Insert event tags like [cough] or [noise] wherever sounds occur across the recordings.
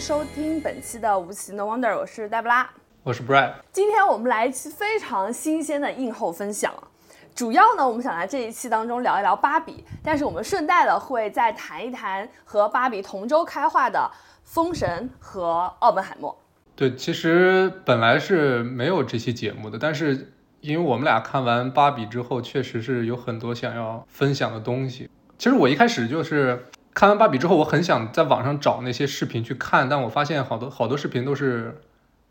收听本期的《无奇 No Wonder》，我是黛布拉，我是 Brad。今天我们来一期非常新鲜的映后分享，主要呢，我们想在这一期当中聊一聊芭比，但是我们顺带的会再谈一谈和芭比同周开画的《封神》和《奥本海默》。对，其实本来是没有这期节目的，但是因为我们俩看完芭比之后，确实是有很多想要分享的东西。其实我一开始就是看完芭比之后，我很想在网上找那些视频去看，但我发现好多好多视频都是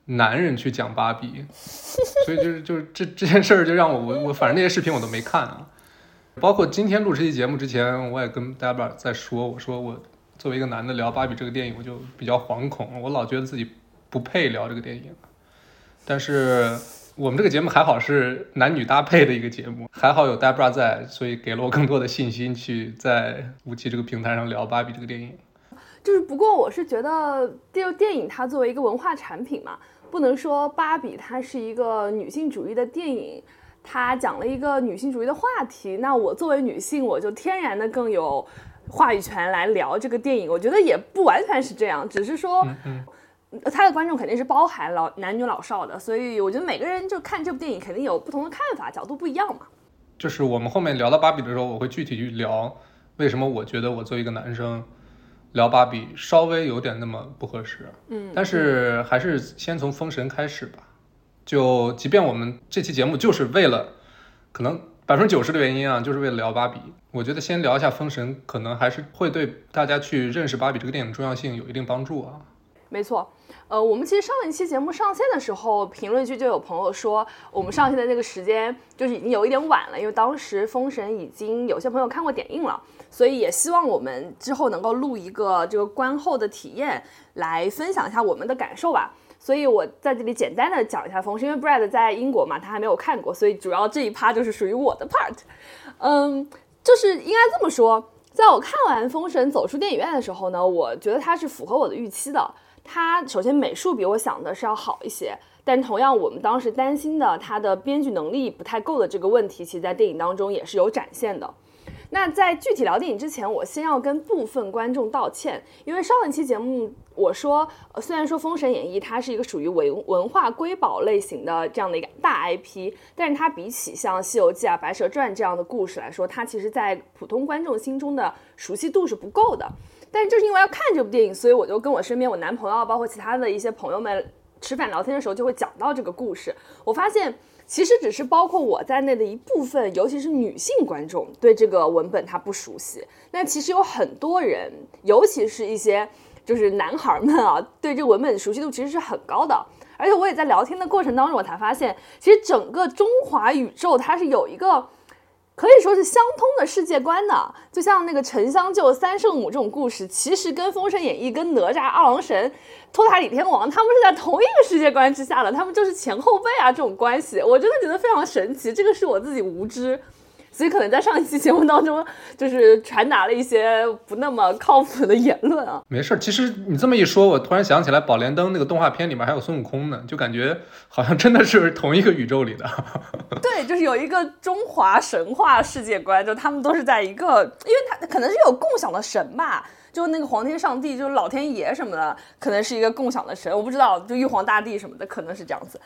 男人去讲芭比，[laughs] 所以就是就是这这件事儿就让我我我反正那些视频我都没看啊。包括今天录这期节目之前，我也跟 Debra 在说，我说我作为一个男的聊芭比这个电影，我就比较惶恐，我老觉得自己不配聊这个电影。但是我们这个节目还好是男女搭配的一个节目，[laughs] 还好有 Debra 在，所以给了我更多的信心去在无奇这个平台上聊芭比这个电影。就是不过我是觉得，就电影它作为一个文化产品嘛，不能说芭比它是一个女性主义的电影，它讲了一个女性主义的话题，那我作为女性，我就天然的更有话语权来聊这个电影。我觉得也不完全是这样，只是说。他的观众肯定是包含老男女老少的，所以我觉得每个人就看这部电影肯定有不同的看法，角度不一样嘛。就是我们后面聊到芭比的时候，我会具体去聊为什么我觉得我作为一个男生聊芭比稍微有点那么不合适。嗯，但是还是先从封神开始吧。就即便我们这期节目就是为了可能百分之九十的原因啊，就是为了聊芭比，我觉得先聊一下封神，可能还是会对大家去认识芭比这个电影重要性有一定帮助啊。没错，呃，我们其实上一期节目上线的时候，评论区就有朋友说，我们上线的那个时间就是已经有一点晚了，因为当时《封神》已经有些朋友看过点映了，所以也希望我们之后能够录一个这个观后的体验，来分享一下我们的感受吧。所以我在这里简单的讲一下《封神》，因为 Brad 在英国嘛，他还没有看过，所以主要这一趴就是属于我的 part。嗯，就是应该这么说，在我看完《封神》走出电影院的时候呢，我觉得它是符合我的预期的。它首先美术比我想的是要好一些，但同样我们当时担心的它的编剧能力不太够的这个问题，其实在电影当中也是有展现的。那在具体聊电影之前，我先要跟部分观众道歉，因为上一期节目我说，虽然说《封神演义》它是一个属于文文化瑰宝类型的这样的一个大 IP，但是它比起像《西游记》啊、《白蛇传》这样的故事来说，它其实在普通观众心中的熟悉度是不够的。但是就是因为要看这部电影，所以我就跟我身边我男朋友，包括其他的一些朋友们吃饭聊天的时候，就会讲到这个故事。我发现其实只是包括我在内的一部分，尤其是女性观众对这个文本他不熟悉。那其实有很多人，尤其是一些就是男孩们啊，对这个文本熟悉度其实是很高的。而且我也在聊天的过程当中，我才发现，其实整个中华宇宙它是有一个。可以说是相通的世界观呢，就像那个沉香救三圣母这种故事，其实跟《封神演义》、跟哪吒、二郎神、托塔李天王，他们是在同一个世界观之下的，他们就是前后辈啊，这种关系，我真的觉得非常神奇。这个是我自己无知。所以可能在上一期节目当中，就是传达了一些不那么靠谱的言论啊。没事儿，其实你这么一说，我突然想起来，《宝莲灯》那个动画片里面还有孙悟空呢，就感觉好像真的是同一个宇宙里的。[laughs] 对，就是有一个中华神话世界观，就他们都是在一个，因为他可能是有共享的神吧，就那个皇天上帝，就是老天爷什么的，可能是一个共享的神，我不知道，就玉皇大帝什么的，可能是这样子。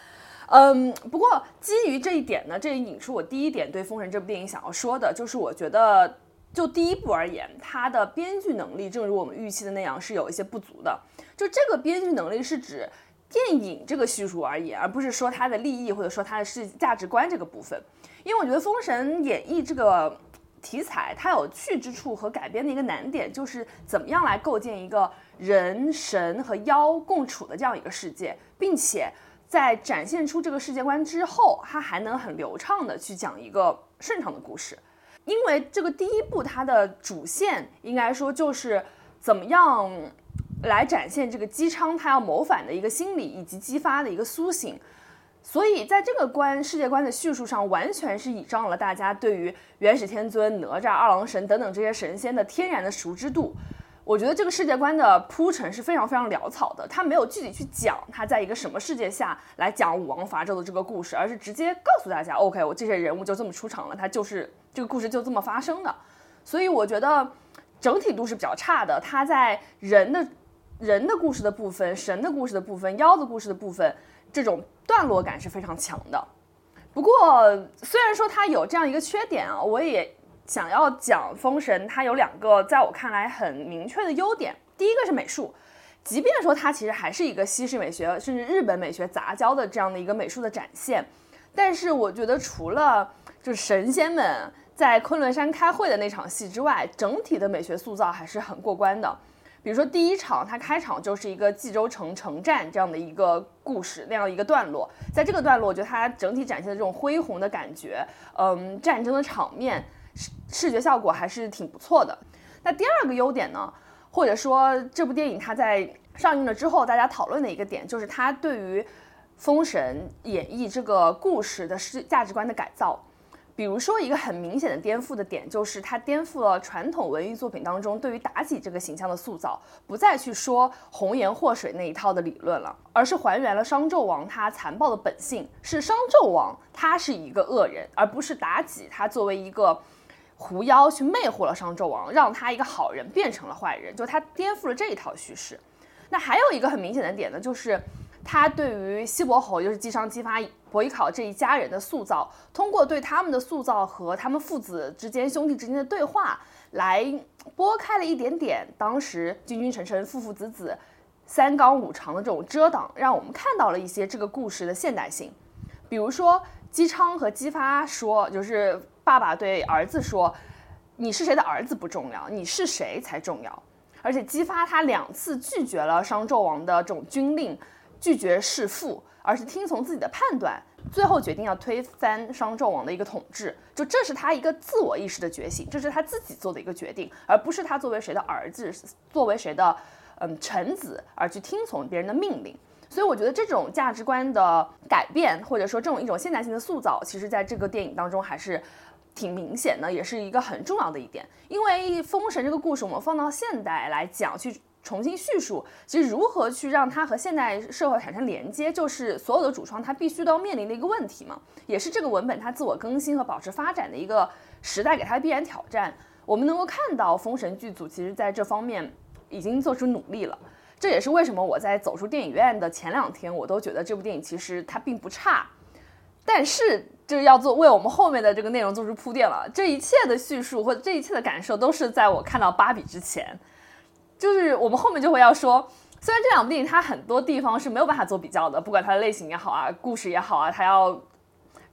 嗯，不过基于这一点呢，这也引出我第一点对《封神》这部电影想要说的，就是我觉得就第一部而言，它的编剧能力，正如我们预期的那样，是有一些不足的。就这个编剧能力是指电影这个叙述而言，而不是说它的利益或者说它的是价值观这个部分。因为我觉得《封神演义》这个题材，它有趣之处和改编的一个难点，就是怎么样来构建一个人神和妖共处的这样一个世界，并且。在展现出这个世界观之后，他还能很流畅的去讲一个顺畅的故事，因为这个第一部它的主线应该说就是怎么样来展现这个姬昌他要谋反的一个心理以及姬发的一个苏醒，所以在这个观世界观的叙述上，完全是倚仗了大家对于元始天尊、哪吒、二郎神等等这些神仙的天然的熟知度。我觉得这个世界观的铺陈是非常非常潦草的，他没有具体去讲他在一个什么世界下来讲武王伐纣的这个故事，而是直接告诉大家，OK，我这些人物就这么出场了，他就是这个故事就这么发生的。所以我觉得整体度是比较差的，他在人的人的故事的部分、神的故事的部分、妖的故事的部分，这种段落感是非常强的。不过，虽然说它有这样一个缺点啊，我也想要讲《封神》，它有两个在我看来很明确的优点。第一个是美术，即便说它其实还是一个西式美学甚至日本美学杂交的这样的一个美术的展现，但是我觉得除了就是神仙们在昆仑山开会的那场戏之外，整体的美学塑造还是很过关的。比如说第一场，它开场就是一个冀州城城战这样的一个故事，那样一个段落。在这个段落，我觉得它整体展现的这种恢宏的感觉，嗯，战争的场面视视觉效果还是挺不错的。那第二个优点呢，或者说这部电影它在上映了之后，大家讨论的一个点，就是它对于《封神演义》这个故事的是价值观的改造。比如说，一个很明显的颠覆的点，就是它颠覆了传统文艺作品当中对于妲己这个形象的塑造，不再去说红颜祸水那一套的理论了，而是还原了商纣王他残暴的本性，是商纣王他是一个恶人，而不是妲己他作为一个狐妖去魅惑了商纣王，让他一个好人变成了坏人，就他颠覆了这一套叙事。那还有一个很明显的点呢，就是。他对于西伯侯，就是姬商、姬发、伯邑考这一家人的塑造，通过对他们的塑造和他们父子之间、兄弟之间的对话，来拨开了一点点当时君君臣臣、父父子子、三纲五常的这种遮挡，让我们看到了一些这个故事的现代性。比如说，姬昌和姬发说，就是爸爸对儿子说：“你是谁的儿子不重要，你是谁才重要。”而且激发他两次拒绝了商纣王的这种军令。拒绝弑父，而是听从自己的判断，最后决定要推翻商纣王的一个统治。就这是他一个自我意识的觉醒，这是他自己做的一个决定，而不是他作为谁的儿子，作为谁的嗯臣子而去听从别人的命令。所以我觉得这种价值观的改变，或者说这种一种现代性的塑造，其实在这个电影当中还是挺明显的，也是一个很重要的一点。因为《封神》这个故事，我们放到现代来讲去。重新叙述，其实如何去让它和现代社会产生连接，就是所有的主创他必须都要面临的一个问题嘛，也是这个文本它自我更新和保持发展的一个时代给它的必然挑战。我们能够看到封神剧组其实在这方面已经做出努力了，这也是为什么我在走出电影院的前两天，我都觉得这部电影其实它并不差，但是就是要做为我们后面的这个内容做出铺垫了。这一切的叙述或者这一切的感受，都是在我看到芭比之前。就是我们后面就会要说，虽然这两部电影它很多地方是没有办法做比较的，不管它的类型也好啊，故事也好啊，它要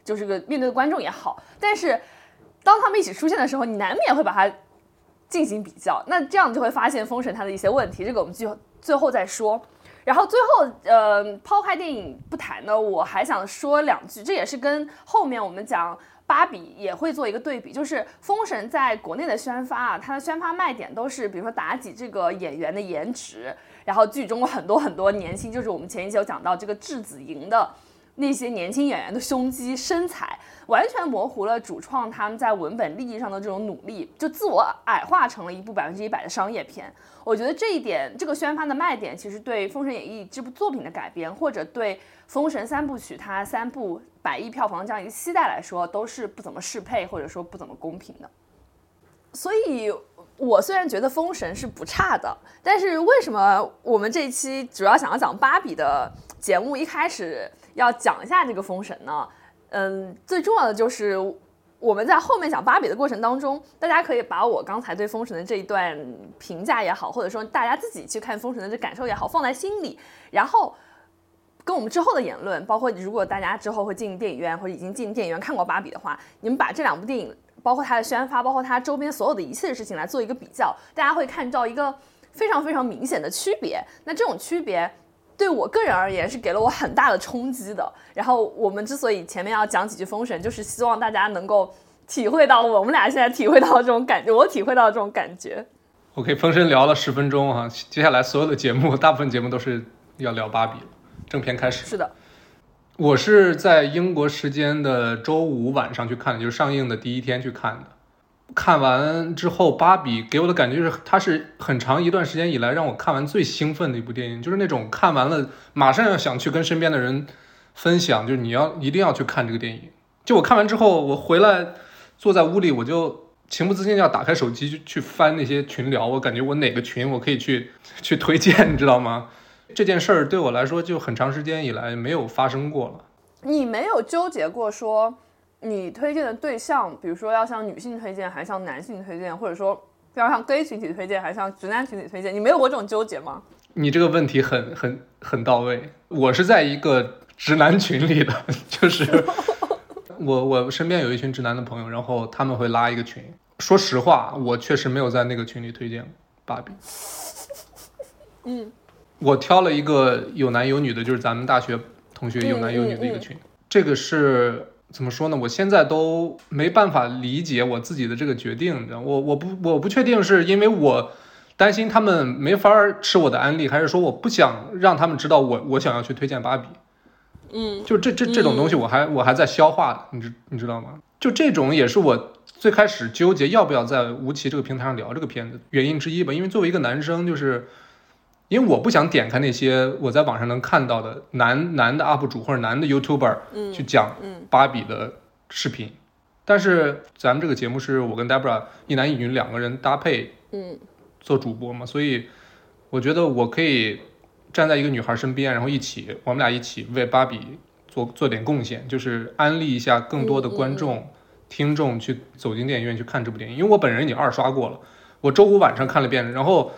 就是个面对的观众也好，但是当他们一起出现的时候，你难免会把它进行比较，那这样就会发现《封神》它的一些问题，这个我们最最后再说。然后最后，呃，抛开电影不谈呢，我还想说两句，这也是跟后面我们讲。芭比也会做一个对比，就是《封神》在国内的宣发啊，它的宣发卖点都是，比如说妲己这个演员的颜值，然后剧中很多很多年轻，就是我们前一期有讲到这个质子营的那些年轻演员的胸肌身材，完全模糊了主创他们在文本利益上的这种努力，就自我矮化成了一部百分之一百的商业片。我觉得这一点，这个宣发的卖点，其实对《封神演义》这部作品的改编，或者对《封神三部曲》它三部。百亿票房这样一个期待来说，都是不怎么适配或者说不怎么公平的。所以，我虽然觉得《封神》是不差的，但是为什么我们这一期主要想要讲芭比的节目，一开始要讲一下这个《封神》呢？嗯，最重要的就是我们在后面讲芭比的过程当中，大家可以把我刚才对《封神》的这一段评价也好，或者说大家自己去看《封神》的这感受也好，放在心里，然后。跟我们之后的言论，包括如果大家之后会进电影院或者已经进电影院看过《芭比》的话，你们把这两部电影，包括它的宣发，包括它周边所有的一切的事情来做一个比较，大家会看到一个非常非常明显的区别。那这种区别对我个人而言是给了我很大的冲击的。然后我们之所以前面要讲几句封神，就是希望大家能够体会到我们俩现在体会到的这种感觉，我体会到的这种感觉。OK，封神聊了十分钟哈，接下来所有的节目，大部分节目都是要聊芭比了。正片开始是的，我是在英国时间的周五晚上去看的，就是上映的第一天去看的。看完之后，芭比给我的感觉就是，它是很长一段时间以来让我看完最兴奋的一部电影，就是那种看完了马上要想去跟身边的人分享，就是你要一定要去看这个电影。就我看完之后，我回来坐在屋里，我就情不自禁要打开手机去去翻那些群聊，我感觉我哪个群我可以去 [laughs] 去推荐，你知道吗？这件事儿对我来说就很长时间以来没有发生过了。你没有纠结过说你推荐的对象，比如说要向女性推荐，还是向男性推荐，或者说要向 gay 群体推荐，还是向直男群体推荐？你没有过这种纠结吗？你这个问题很很很到位。我是在一个直男群里的，[laughs] 就是 [laughs] 我我身边有一群直男的朋友，然后他们会拉一个群。说实话，我确实没有在那个群里推荐芭比。[laughs] 嗯，我挑了一个有男有女的，就是咱们大学同学有男有女的一个群。这个是怎么说呢？我现在都没办法理解我自己的这个决定，你知道我我不我不确定是因为我担心他们没法吃我的安利，还是说我不想让他们知道我我想要去推荐芭比。嗯，就这这这种东西，我还我还在消化，你知你知道吗？就这种也是我最开始纠结要不要在吴奇这个平台上聊这个片子原因之一吧。因为作为一个男生，就是因为我不想点开那些我在网上能看到的男男的 UP 主或者男的 YouTuber 嗯去讲嗯芭比的视频，但是咱们这个节目是我跟 Debra 一男一女两个人搭配嗯做主播嘛，所以我觉得我可以站在一个女孩身边，然后一起，我们俩一起为芭比做做点贡献，就是安利一下更多的观众、听众去走进电影院去看这部电影。因为我本人已经二刷过了，我周五晚上看了遍，然后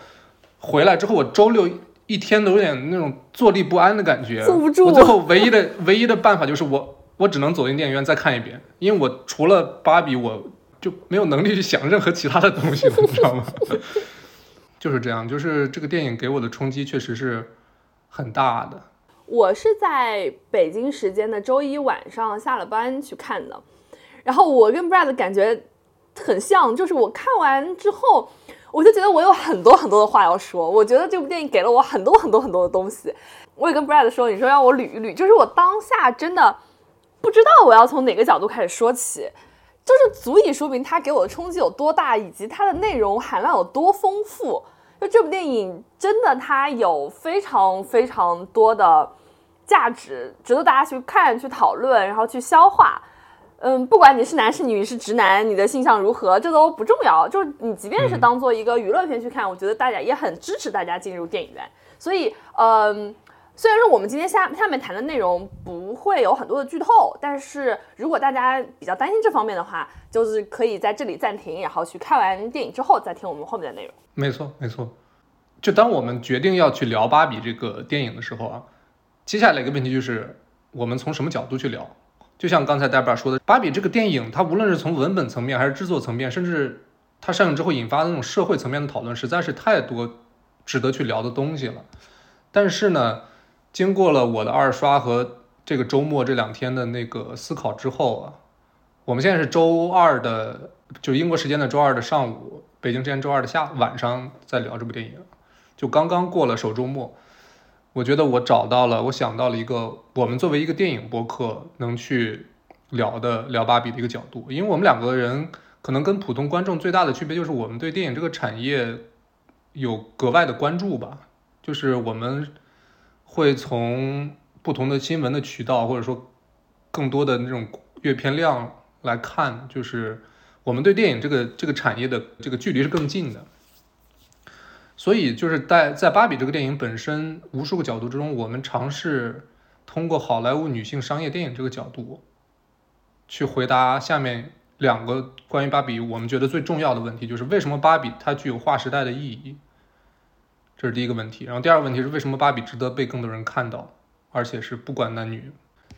回来之后，我周六一天都有点那种坐立不安的感觉。坐不住我最后唯一的 [laughs] 唯一的办法就是我我只能走进电影院再看一遍，因为我除了芭比，我就没有能力去想任何其他的东西了，你知道吗？[laughs] 就是这样，就是这个电影给我的冲击确实是很大的。我是在北京时间的周一晚上下了班去看的，然后我跟 Brad 感觉很像，就是我看完之后，我就觉得我有很多很多的话要说。我觉得这部电影给了我很多很多很多的东西。我也跟 Brad 说，你说让我捋一捋，就是我当下真的不知道我要从哪个角度开始说起，就是足以说明它给我的冲击有多大，以及它的内容含量有多丰富。就这部电影真的，它有非常非常多的价值，值得大家去看、去讨论，然后去消化。嗯，不管你是男是女是直男，你的性向如何，这都不重要。就是你即便是当做一个娱乐片去看，我觉得大家也很支持大家进入电影院。所以，嗯，虽然说我们今天下下面谈的内容不会有很多的剧透，但是如果大家比较担心这方面的话，就是可以在这里暂停，然后去看完电影之后再听我们后面的内容。没错，没错。就当我们决定要去聊芭比这个电影的时候啊，接下来一个问题就是我们从什么角度去聊？就像刚才 Debra 说的，芭比这个电影，它无论是从文本层面，还是制作层面，甚至它上映之后引发的那种社会层面的讨论，实在是太多值得去聊的东西了。但是呢，经过了我的二刷和这个周末这两天的那个思考之后啊，我们现在是周二的，就英国时间的周二的上午，北京时间周二的下晚上在聊这部电影，就刚刚过了首周末。我觉得我找到了，我想到了一个我们作为一个电影播客能去聊的聊芭比的一个角度，因为我们两个人可能跟普通观众最大的区别就是我们对电影这个产业有格外的关注吧，就是我们会从不同的新闻的渠道，或者说更多的那种阅片量来看，就是我们对电影这个这个产业的这个距离是更近的。所以就是在在芭比这个电影本身无数个角度之中，我们尝试通过好莱坞女性商业电影这个角度，去回答下面两个关于芭比我们觉得最重要的问题，就是为什么芭比它具有划时代的意义，这是第一个问题。然后第二个问题是为什么芭比值得被更多人看到，而且是不管男女。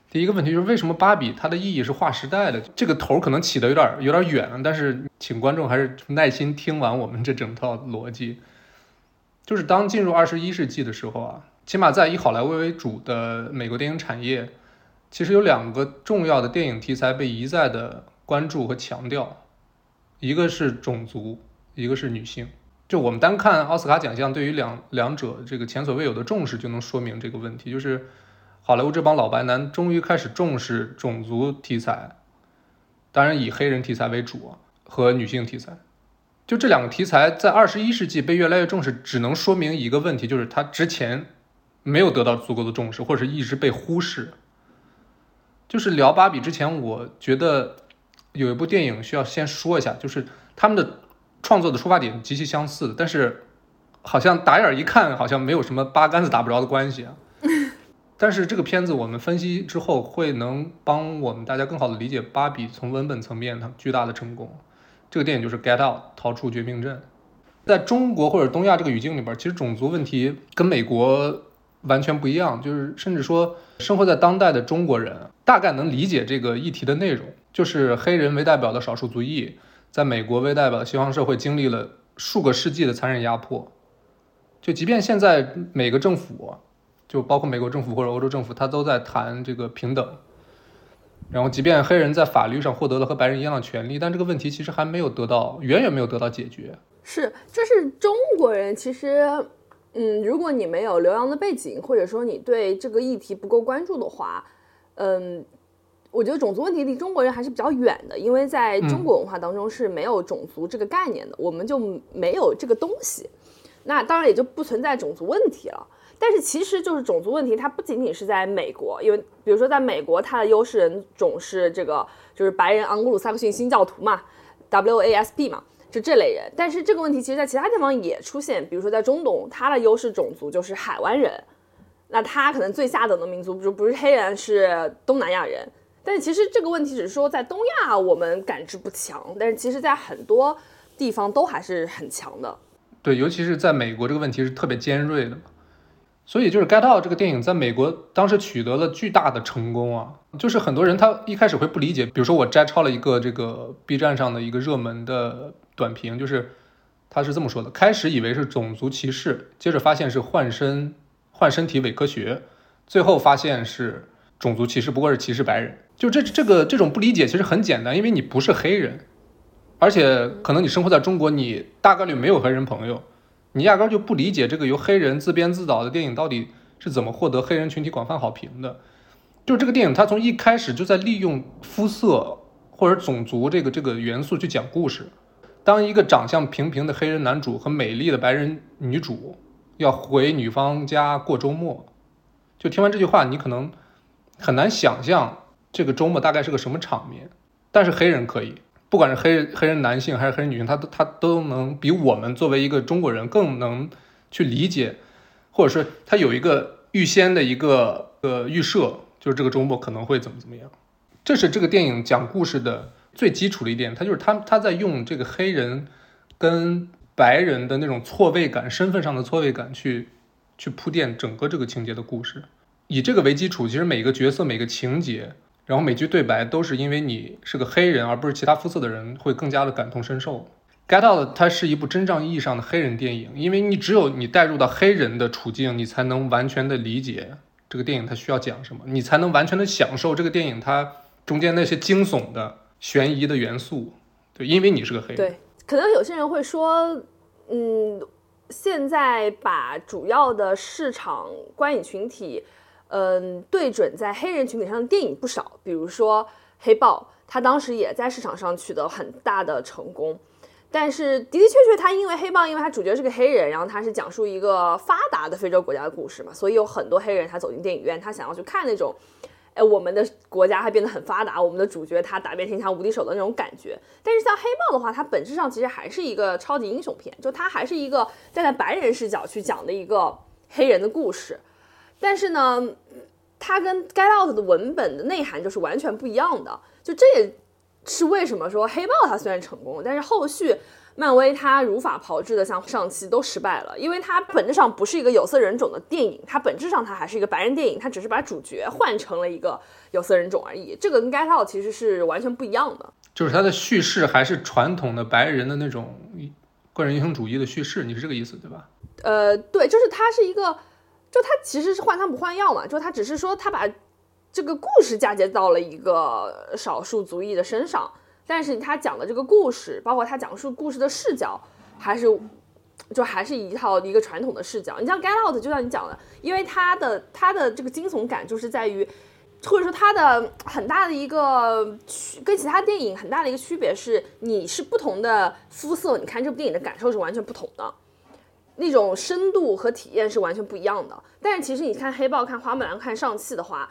第一个问题就是为什么芭比它的意义是划时代的？这个头可能起的有点有点远，但是请观众还是耐心听完我们这整套逻辑。就是当进入二十一世纪的时候啊，起码在以好莱坞为主的美国电影产业，其实有两个重要的电影题材被一再的关注和强调，一个是种族，一个是女性。就我们单看奥斯卡奖项对于两两者这个前所未有的重视，就能说明这个问题。就是好莱坞这帮老白男终于开始重视种族题材，当然以黑人题材为主，和女性题材。就这两个题材在二十一世纪被越来越重视，只能说明一个问题，就是它之前没有得到足够的重视，或者是一直被忽视。就是聊芭比之前，我觉得有一部电影需要先说一下，就是他们的创作的出发点极其相似，但是好像打眼一看好像没有什么八竿子打不着的关系啊。[laughs] 但是这个片子我们分析之后，会能帮我们大家更好的理解芭比从文本层面它巨大的成功。这个电影就是《Get Out》，逃出绝命镇。在中国或者东亚这个语境里边，其实种族问题跟美国完全不一样，就是甚至说生活在当代的中国人大概能理解这个议题的内容，就是黑人为代表的少数族裔，在美国为代表的西方社会经历了数个世纪的残忍压迫。就即便现在每个政府。就包括美国政府或者欧洲政府，他都在谈这个平等。然后，即便黑人在法律上获得了和白人一样的权利，但这个问题其实还没有得到，远远没有得到解决。是，这是中国人其实，嗯，如果你没有留洋的背景，或者说你对这个议题不够关注的话，嗯，我觉得种族问题离中国人还是比较远的，因为在中国文化当中是没有种族这个概念的，我们就没有这个东西，那当然也就不存在种族问题了。但是其实就是种族问题，它不仅仅是在美国，因为比如说在美国，它的优势人种是这个就是白人盎格鲁撒克逊新教徒嘛，WASB 嘛，就这类人。但是这个问题其实在其他地方也出现，比如说在中东，它的优势种族就是海湾人，那他可能最下等的民族不不是黑人，是东南亚人。但是其实这个问题只是说在东亚我们感知不强，但是其实在很多地方都还是很强的。对，尤其是在美国，这个问题是特别尖锐的嘛。所以就是《Get Out》这个电影在美国当时取得了巨大的成功啊！就是很多人他一开始会不理解，比如说我摘抄了一个这个 B 站上的一个热门的短评，就是他是这么说的：开始以为是种族歧视，接着发现是换身换身体伪科学，最后发现是种族歧视，不过是歧视白人。就这这个这种不理解其实很简单，因为你不是黑人，而且可能你生活在中国，你大概率没有黑人朋友。你压根就不理解这个由黑人自编自导的电影到底是怎么获得黑人群体广泛好评的。就是这个电影，它从一开始就在利用肤色或者种族这个这个元素去讲故事。当一个长相平平的黑人男主和美丽的白人女主要回女方家过周末，就听完这句话，你可能很难想象这个周末大概是个什么场面。但是黑人可以。不管是黑人黑人男性还是黑人女性，他都他都能比我们作为一个中国人更能去理解，或者是他有一个预先的一个呃预设，就是这个周末可能会怎么怎么样。这是这个电影讲故事的最基础的一点，他就是他他在用这个黑人跟白人的那种错位感、身份上的错位感去去铺垫整个这个情节的故事，以这个为基础，其实每个角色每个情节。然后每句对白都是因为你是个黑人，而不是其他肤色的人，会更加的感同身受。Get Out 它是一部真正意义上的黑人电影，因为你只有你带入到黑人的处境，你才能完全的理解这个电影它需要讲什么，你才能完全的享受这个电影它中间那些惊悚的、悬疑的元素。对，因为你是个黑人。对，可能有些人会说，嗯，现在把主要的市场观影群体。嗯，对准在黑人群体上的电影不少，比如说《黑豹》，它当时也在市场上取得很大的成功。但是的的确确，它因为《黑豹》，因为它主角是个黑人，然后它是讲述一个发达的非洲国家的故事嘛，所以有很多黑人他走进电影院，他想要去看那种，哎，我们的国家还变得很发达，我们的主角他打遍天下无敌手的那种感觉。但是像《黑豹》的话，它本质上其实还是一个超级英雄片，就它还是一个站在白人视角去讲的一个黑人的故事。但是呢，它跟《Get Out》的文本的内涵就是完全不一样的。就这也是为什么说《黑豹》它虽然成功，但是后续漫威它如法炮制的像上期都失败了，因为它本质上不是一个有色人种的电影，它本质上它还是一个白人电影，它只是把主角换成了一个有色人种而已。这个跟《Get Out》其实是完全不一样的，就是它的叙事还是传统的白人的那种个人英雄主义的叙事，你是这个意思对吧？呃，对，就是它是一个。就他其实是换汤不换药嘛，就他只是说他把这个故事嫁接到了一个少数族裔的身上，但是他讲的这个故事，包括他讲述故事的视角，还是就还是一套一个传统的视角。你像《Get Out》，就像你讲的，因为它的它的这个惊悚感就是在于，或者说它的很大的一个区跟其他电影很大的一个区别是，你是不同的肤色，你看这部电影的感受是完全不同的。那种深度和体验是完全不一样的。但是其实你看黑豹、看花木兰、看上汽的话，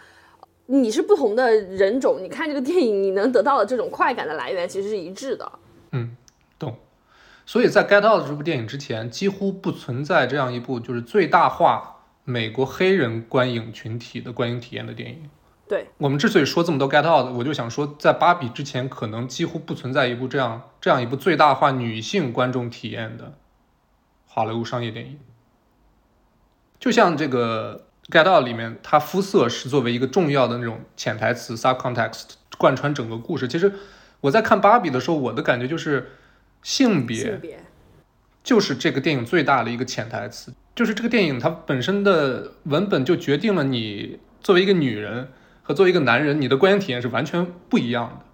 你是不同的人种，你看这个电影，你能得到的这种快感的来源其实是一致的。嗯，懂。所以在《Get Out》这部电影之前，几乎不存在这样一部就是最大化美国黑人观影群体的观影体验的电影。对我们之所以说这么多《Get Out》，我就想说，在《芭比》之前，可能几乎不存在一部这样这样一部最大化女性观众体验的好莱坞商业电影。就像这个《Get Out》里面，它肤色是作为一个重要的那种潜台词 （subcontext） 贯穿整个故事。其实我在看《芭比》的时候，我的感觉就是性别性别，就是这个电影最大的一个潜台词，就是这个电影它本身的文本就决定了你作为一个女人和作为一个男人，你的观影体验是完全不一样的。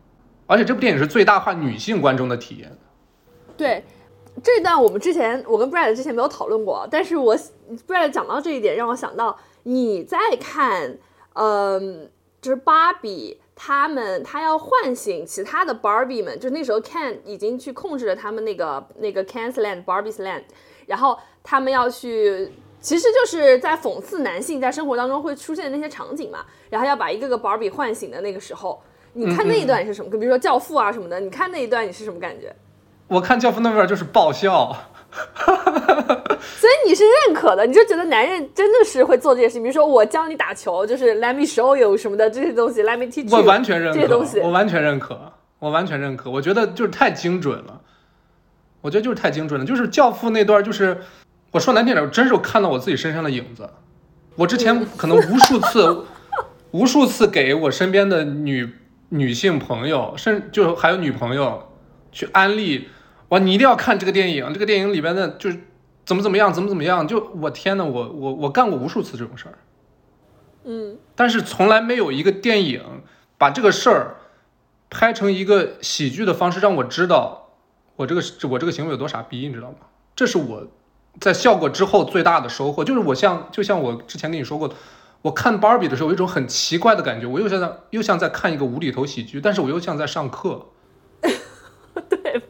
而且这部电影是最大化女性观众的体验。对。这段我们之前我跟 Brad 之前没有讨论过，但是我 Brad 讲到这一点，让我想到你在看，嗯，就是芭比他们，他要唤醒其他的 Barbie 们，就那时候 Ken 已经去控制了他们那个那个 Ken's Land Barbie's Land，然后他们要去，其实就是在讽刺男性在生活当中会出现的那些场景嘛，然后要把一个个 Barbie 唤醒的那个时候，你看那一段是什么？比如说教父啊什么的，你看那一段你是什么感觉？我看《教父》那边就是爆笑，所以你是认可的，你就觉得男人真的是会做这些事情，比如说我教你打球，就是 Let me show you 什么的这些东西，Let me teach you，我完全认可这些东西，我完全认可，我完全认可，我觉得就是太精准了，我觉得就是太精准了，就是《教父》那段，就是我说难听点，我真是看到我自己身上的影子。我之前可能无数次、[laughs] 无数次给我身边的女女性朋友，甚至就还有女朋友去安利。哇，你一定要看这个电影，这个电影里边的就是怎么怎么样，怎么怎么样，就我天呐，我我我干过无数次这种事儿，嗯，但是从来没有一个电影把这个事儿拍成一个喜剧的方式，让我知道我这个我这个行为有多傻逼，你知道吗？这是我在效果之后最大的收获，就是我像就像我之前跟你说过的，我看芭比的时候有一种很奇怪的感觉，我又像在又像在看一个无厘头喜剧，但是我又像在上课。[laughs] 对。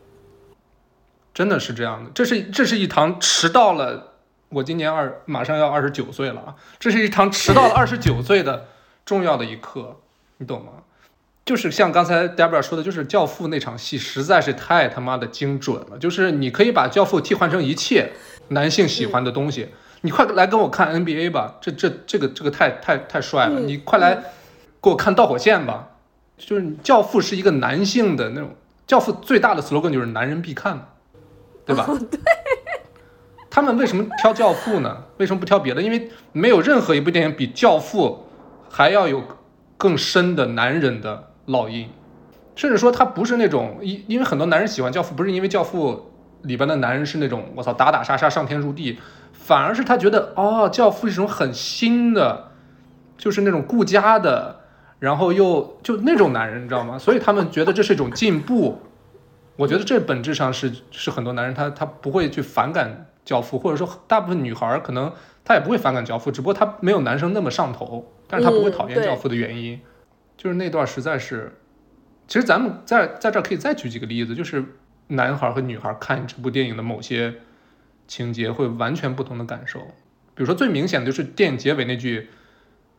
真的是这样的，这是这是一堂迟到了，我今年二马上要二十九岁了啊，这是一堂迟到了二十九岁的重要的一课，你懂吗？就是像刚才 Debra 说的，就是《教父》那场戏实在是太他妈的精准了，就是你可以把《教父》替换成一切男性喜欢的东西，你快来跟我看 NBA 吧，这这这个这个太太太帅了，你快来给我看导火线吧，就是《教父》是一个男性的那种，《教父》最大的 slogan 就是男人必看嘛。对吧？对，他们为什么挑《教父》呢？为什么不挑别的？因为没有任何一部电影比《教父》还要有更深的男人的烙印，甚至说他不是那种因因为很多男人喜欢《教父》，不是因为《教父》里边的男人是那种我操打打杀杀上天入地，反而是他觉得哦，《教父》是一种很新的，就是那种顾家的，然后又就那种男人，你知道吗？所以他们觉得这是一种进步。我觉得这本质上是是很多男人他他不会去反感教父，或者说大部分女孩可能她也不会反感教父，只不过她没有男生那么上头，但是她不会讨厌教父的原因，就是那段实在是，其实咱们在在这可以再举几个例子，就是男孩和女孩看这部电影的某些情节会完全不同的感受，比如说最明显的就是电影结尾那句，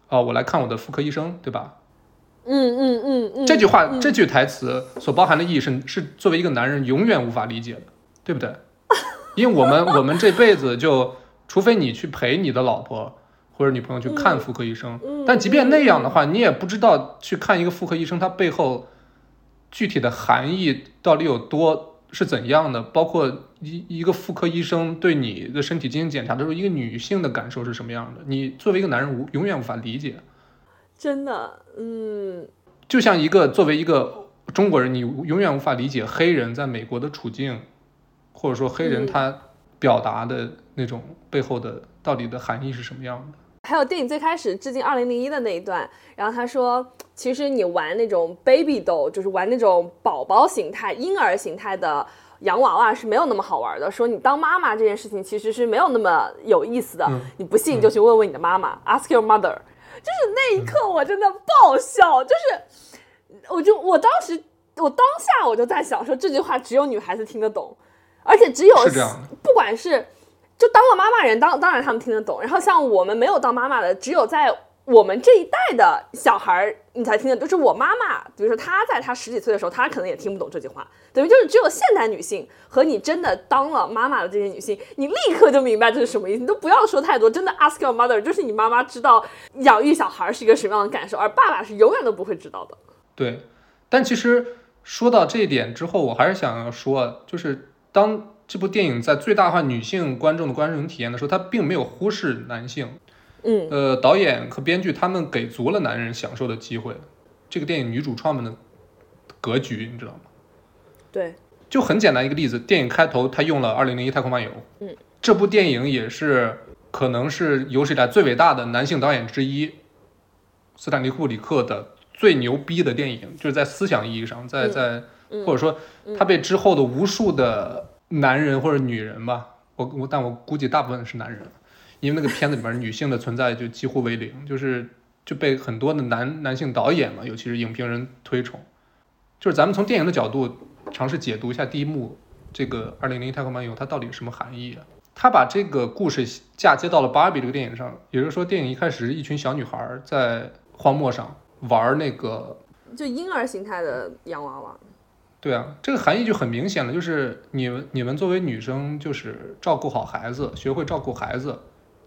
哦，我来看我的妇科医生，对吧？嗯嗯嗯嗯，这句话这句台词所包含的意义是是作为一个男人永远无法理解的，对不对？[laughs] 因为我们我们这辈子就，除非你去陪你的老婆或者女朋友去看妇科医生，但即便那样的话，你也不知道去看一个妇科医生，他背后具体的含义到底有多是怎样的，包括一一个妇科医生对你的身体进行检查的时候，一个女性的感受是什么样的，你作为一个男人无永远无法理解。真的，嗯，就像一个作为一个中国人，你永远无法理解黑人在美国的处境，或者说黑人他表达的那种背后的到底的含义是什么样的。还有电影最开始致敬二零零一的那一段，然后他说，其实你玩那种 baby doll，就是玩那种宝宝形态、婴儿形态的洋娃娃是没有那么好玩的。说你当妈妈这件事情其实是没有那么有意思的。你不信就去问问你的妈妈，ask your mother。就是那一刻，我真的爆笑。就是，我就我当时，我当下我就在想，说这句话只有女孩子听得懂，而且只有不管是就当了妈妈人，当当然他们听得懂。然后像我们没有当妈妈的，只有在我们这一代的小孩儿，你才听得，就是我妈妈，比如说她在她十几岁的时候，她可能也听不懂这句话，等于就是只有现代女性和你真的当了妈妈的这些女性，你立刻就明白这是什么意思，你都不要说太多，真的 ask your mother，就是你妈妈知道养育小孩是一个什么样的感受，而爸爸是永远都不会知道的。对，但其实说到这一点之后，我还是想要说，就是当这部电影在最大化女性观众的观众体验的时候，它并没有忽视男性。嗯，呃，导演和编剧他们给足了男人享受的机会。这个电影女主创们的格局，你知道吗？对，就很简单一个例子，电影开头他用了《二零零一太空漫游》。嗯，这部电影也是可能是有史以来最伟大的男性导演之一，斯坦利库里克的最牛逼的电影，就是在思想意义上，在在嗯或者说他被之后的无数的男人或者女人吧，我我但我估计大部分是男人，因为那个片子里面女性的存在就几乎为零，就是就被很多的男男性导演嘛，尤其是影评人推崇。就是咱们从电影的角度尝试解读一下第一幕这个《二零零一太空漫游》它到底是什么含义啊？他把这个故事嫁接到了《芭比》这个电影上，也就是说，电影一开始是一群小女孩在荒漠上玩那个就婴儿形态的洋娃娃。对啊，这个含义就很明显了，就是你们你们作为女生，就是照顾好孩子，学会照顾孩子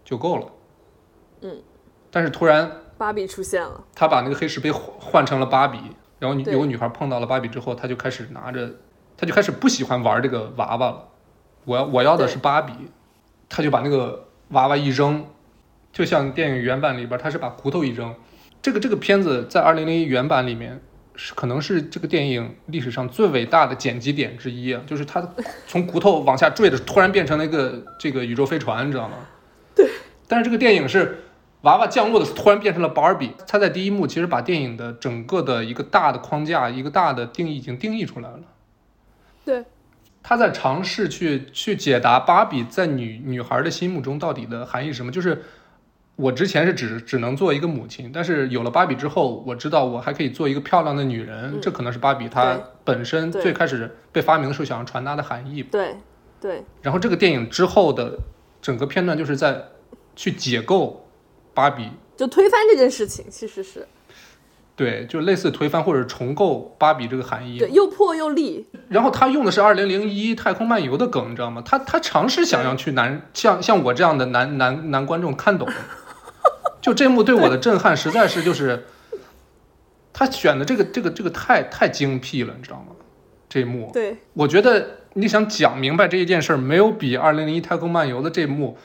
就够了。嗯。但是突然芭比出现了，他把那个黑石碑换换成了芭比，然后有个女孩碰到了芭比之后，她就开始拿着，她就开始不喜欢玩这个娃娃了。我要我要的是芭比，她就把那个娃娃一扔，就像电影原版里边，她是把骨头一扔。这个这个片子在二零零一原版里面是可能是这个电影历史上最伟大的剪辑点之一啊，就是它从骨头往下坠的，突然变成了一个这个宇宙飞船，你知道吗？对。但是这个电影是娃娃降落的，突然变成了芭比。他在第一幕其实把电影的整个的一个大的框架、一个大的定义已经定义出来了。对，他在尝试去去解答芭比在女女孩的心目中到底的含义是什么。就是我之前是只只能做一个母亲，但是有了芭比之后，我知道我还可以做一个漂亮的女人。嗯这可能是芭比她本身最开始被发明的时候想要传达的含义。对，对，然后这个电影之后的整个片段就是在去解构芭比，就推翻这件事情，其实是对，就类似推翻或者重构芭比这个含义。对，又破又立。然后他用的是二零零一太空漫游的梗，你知道吗？他他尝试想要去男像像我这样的男男男观众看懂，[laughs] 就这幕对我的震撼实在是就是，他选的这个这个这个太太精辟了，你知道吗？这一幕，对，我觉得你想讲明白这一件事儿，没有比二零零一太空漫游的这一幕，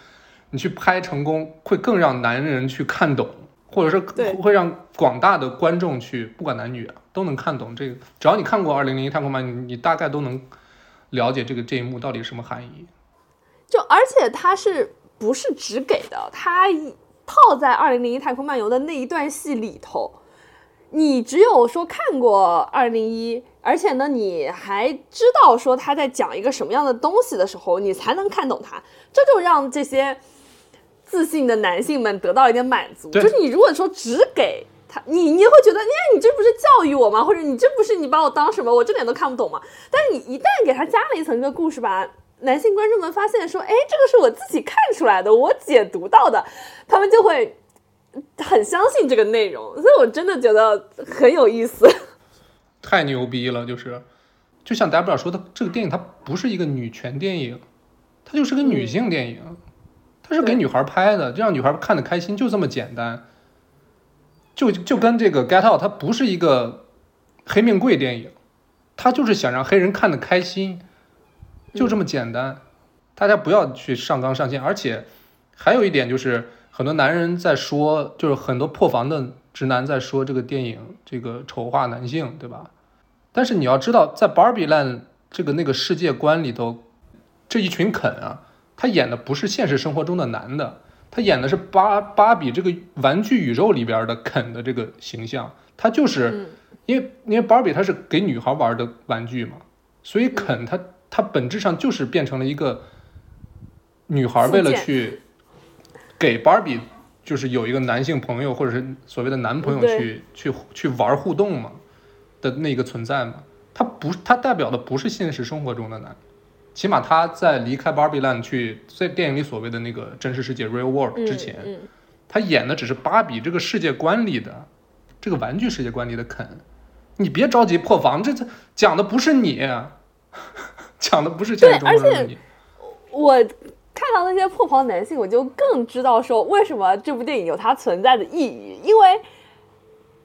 你去拍成功，会更让男人去看懂，或者是会让广大的观众去，不管男女啊，都能看懂这个。只要你看过二零零一太空漫游，你你大概都能了解这个这一幕到底什么含义。就而且它是不是只给的？它套在《二零零一太空漫游》的那一段戏里头，你只有说看过二零一，而且呢，你还知道说他在讲一个什么样的东西的时候，你才能看懂它。这就让这些自信的男性们得到一点满足。就是你如果说只给他，你你会觉得，哎，你这不是教育我吗？或者你这不是你把我当什么？我这点都看不懂吗？但是你一旦给他加了一层这个故事吧，男性观众们发现说，哎，这个是我自己看出来的，我解读到的，他们就会很相信这个内容，所以我真的觉得很有意思。太牛逼了，就是，就像达布尔说的，这个电影它不是一个女权电影，它就是个女性电影，它是给女孩拍的，就让女孩看得开心，就这么简单。就就跟这个《Get Out》，它不是一个黑命贵电影，它就是想让黑人看得开心，就这么简单。大家不要去上纲上线，而且还有一点就是，很多男人在说，就是很多破防的直男在说这个电影这个丑化男性，对吧？但是你要知道，在 Barbie Land 这个那个世界观里头，这一群肯啊，他演的不是现实生活中的男的，他演的是芭芭比这个玩具宇宙里边的肯的这个形象，他就是、嗯因为因为芭比它是给女孩玩的玩具嘛，所以肯他他本质上就是变成了一个女孩为了去给芭比就是有一个男性朋友或者是所谓的男朋友去去去玩互动嘛的那个存在嘛，他不他代表的不是现实生活中的男，起码他在离开 Barbie Land 去在电影里所谓的那个真实世界 real world 之前，嗯他演的只是芭比这个世界观里的这个玩具世界观里的肯。你别着急破防，这这讲的不是你，[laughs] 讲的不是现实中的你。我看到那些破防男性，我就更知道说为什么这部电影有它存在的意义，因为。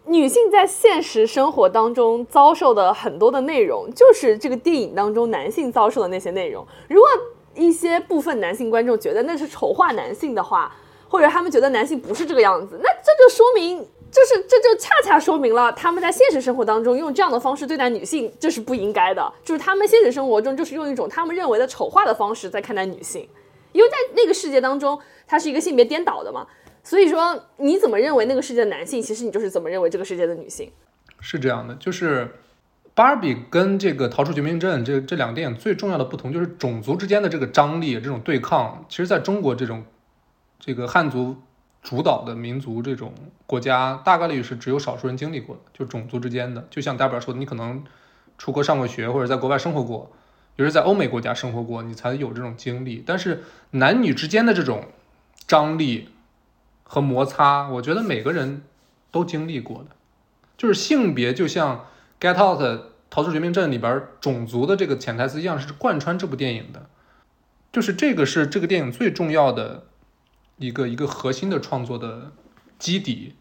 女性在现实生活当中遭受的很多的内容，就是这个电影当中男性遭受的那些内容。如果一些部分男性观众觉得那是丑化男性的话，或者他们觉得男性不是这个样子，那这就说明，就是这就恰恰说明了他们在现实生活当中用这样的方式对待女性，这是不应该的。就是他们现实生活中就是用一种他们认为的丑化的方式在看待女性，因为在那个世界当中，它是一个性别颠倒的嘛。所以说，你怎么认为那个世界的男性，其实你就是怎么认为这个世界的女性。是这样的，就是芭比跟这个逃出绝命镇这这两个电影最重要的不同，就是种族之间的这个张力、这种对抗。其实，在中国这种这个汉族主导的民族这种国家，大概率是只有少数人经历过的，就种族之间的。就像大表说的，你可能出国上过学，或者在国外生活过，尤其在欧美国家生活过，你才有这种经历。但是男女之间的这种张力。和摩擦，我觉得每个人都经历过的，就是性别就像《Get Out》逃出绝命镇里边种族的这个潜台词一样，是贯穿这部电影的。就是这个是这个电影最重要的一个一个核心的创作的基底。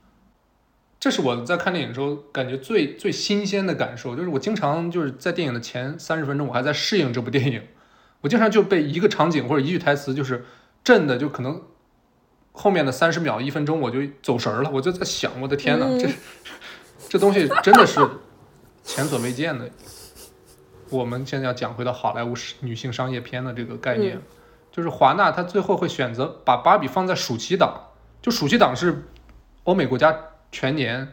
这是我在看电影的时候感觉最最新鲜的感受，就是我经常就是在电影的前三十分钟，我还在适应这部电影，我经常就被一个场景或者一句台词就是震的，就可能。后面的三十秒、一分钟，我就走神了，我就在想，我的天哪，这这东西真的是前所未见的。我们现在要讲回到好莱坞女性商业片的这个概念，就是华纳他最后会选择把芭比放在暑期档，就暑期档是欧美国家全年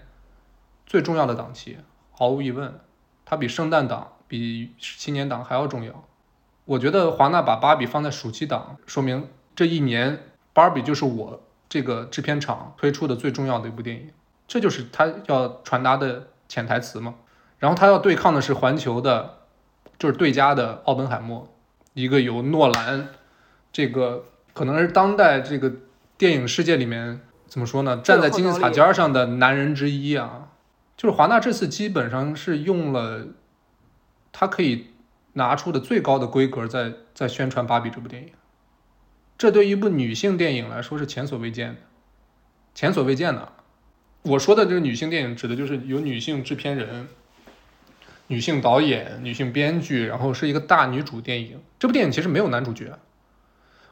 最重要的档期，毫无疑问，它比圣诞档、比新年档还要重要。我觉得华纳把芭比放在暑期档，说明这一年。芭比就是我这个制片厂推出的最重要的一部电影，这就是他要传达的潜台词嘛。然后他要对抗的是环球的，就是对家的奥本海默，一个由诺兰这个可能是当代这个电影世界里面怎么说呢，站在金字塔尖上的男人之一啊。就是华纳这次基本上是用了他可以拿出的最高的规格，在在宣传芭比这部电影。这对于一部女性电影来说是前所未见的，前所未见的。我说的这个女性电影，指的就是有女性制片人、女性导演、女性编剧，然后是一个大女主电影。这部电影其实没有男主角，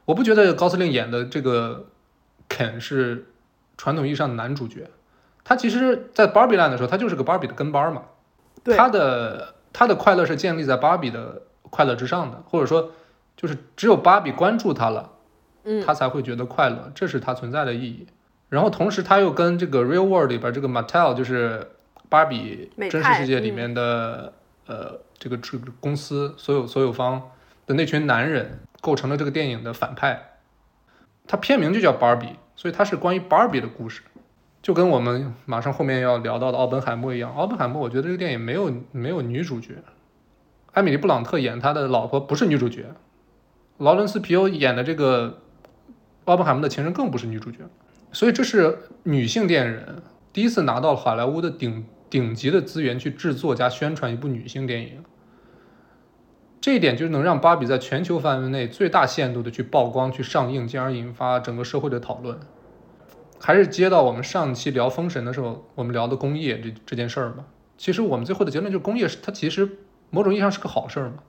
我不觉得高司令演的这个肯是传统意义上的男主角。他其实，在芭比 land 的时候，他就是个芭比的跟班嘛。他的他的快乐是建立在芭比的快乐之上的，或者说，就是只有芭比关注他了。他才会觉得快乐，这是他存在的意义。然后同时他又跟这个 Real World 里边这个 Mattel，就是芭比真实世界里面的呃这个这个公司所有所有方的那群男人构成了这个电影的反派。它片名就叫芭比，所以它是关于芭比的故事，就跟我们马上后面要聊到的奥本海默一样。奥本海默，我觉得这个电影没有没有女主角，艾米丽布朗特演他的老婆不是女主角，劳伦斯皮尤演的这个。奥本海默的情人更不是女主角，所以这是女性电影人第一次拿到好莱坞的顶顶级的资源去制作加宣传一部女性电影。这一点就能让芭比在全球范围内最大限度的去曝光、去上映，进而引发整个社会的讨论。还是接到我们上期聊《封神》的时候，我们聊的工业这这件事儿嘛。其实我们最后的结论就是，工业它其实某种意义上是个好事儿嘛。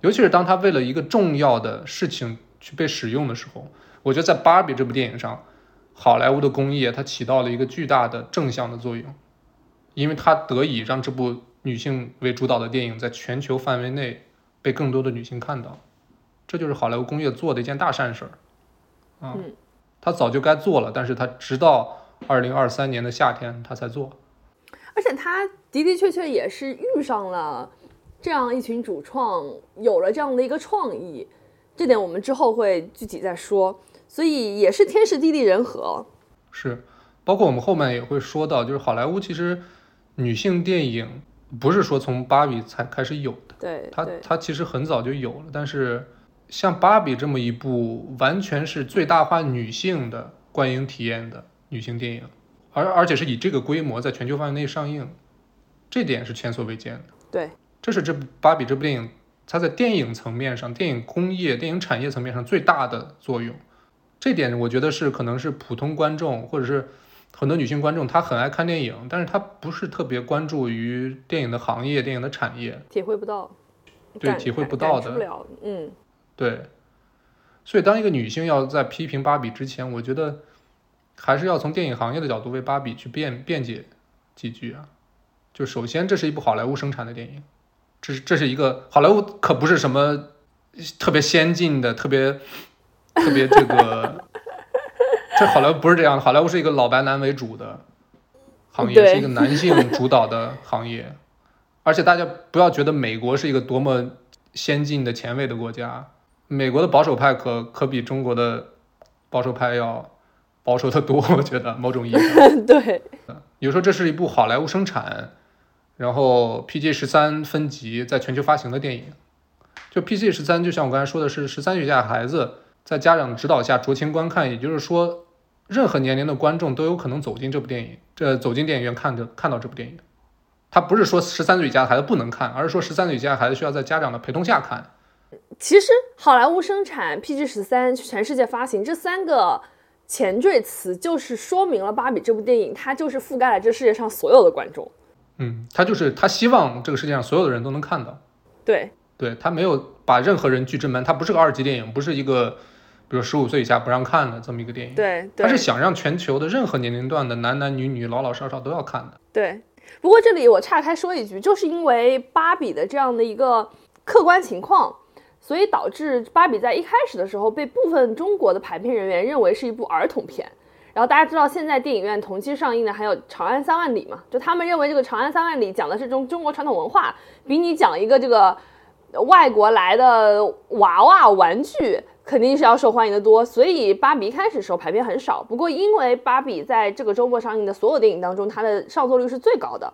尤其是当它为了一个重要的事情。去被使用的时候，我觉得在《芭比》这部电影上，好莱坞的工业它起到了一个巨大的正向的作用，因为它得以让这部女性为主导的电影在全球范围内被更多的女性看到，这就是好莱坞工业做的一件大善事儿。啊，它早就该做了，但是它直到二零二三年的夏天它才做，而且它的的确确也是遇上了这样一群主创，有了这样的一个创意。这点我们之后会具体再说，所以也是天时地利人和。是，包括我们后面也会说到，就是好莱坞其实女性电影不是说从芭比才开始有的，对，它它其实很早就有了。但是像芭比这么一部完全是最大化女性的观影体验的女性电影，而而且是以这个规模在全球范围内上映，这点是前所未见的。对，这是这部《芭比》这部电影它在电影层面上、电影工业、电影产业层面上最大的作用。这点我觉得是可能是普通观众或者是很多女性观众，她很爱看电影，但是她不是特别关注于电影的行业、电影的产业，体会不到，对，体会不到的，不了，嗯，对。所以，当一个女性要在批评芭比之前，我觉得还是要从电影行业的角度为芭比去辩辩解几句啊。就首先，这是一部好莱坞生产的电影，这是这是一个好莱坞可不是什么特别先进的、特别特别这个，[laughs] 这好莱坞不是这样的，好莱坞是一个老白男为主的行业，是一个男性主导的行业，而且大家不要觉得美国是一个多么先进的前卫的国家，美国的保守派可可比中国的保守派要保守的多，我觉得某种意义上。[laughs] 对，比如说这是一部好莱坞生产，然后 PG 十三分级在全球发行的电影。就 PG 十三，就像我刚才说的是十三岁以下孩子在家长指导下酌情观看，也就是说，任何年龄的观众都有可能走进这部电影，这走进电影院看着看到这部电影。他不是说十三岁以下的孩子不能看，而是说十三岁以下的孩子需要在家长的陪同下看。其实好莱坞生产、PG 十三、全世界发行这三个前缀词，就是说明了《芭比》这部电影，它就是覆盖了这世界上所有的观众。嗯，他就是他希望这个世界上所有的人都能看到。对，对他没有把任何人拒之门，他不是个二级电影，不是一个比如十五岁以下不让看的这么一个电影。对，对，他是想让全球的任何年龄段的男男女女、老老少少都要看的。对。不过这里我岔开说一句，就是因为芭比的这样的一个客观情况，所以导致芭比在一开始的时候被部分中国的排片人员认为是一部儿童片。然后大家知道，现在电影院同期上映的还有《长安三万里》嘛？就他们认为这个《长安三万里》讲的是中中国传统文化，比你讲一个这个外国来的娃娃玩具肯定是要受欢迎的多。所以芭比一开始时候排片很少，不过因为芭比在这个周末上映的所有电影当中，它的上座率是最高的，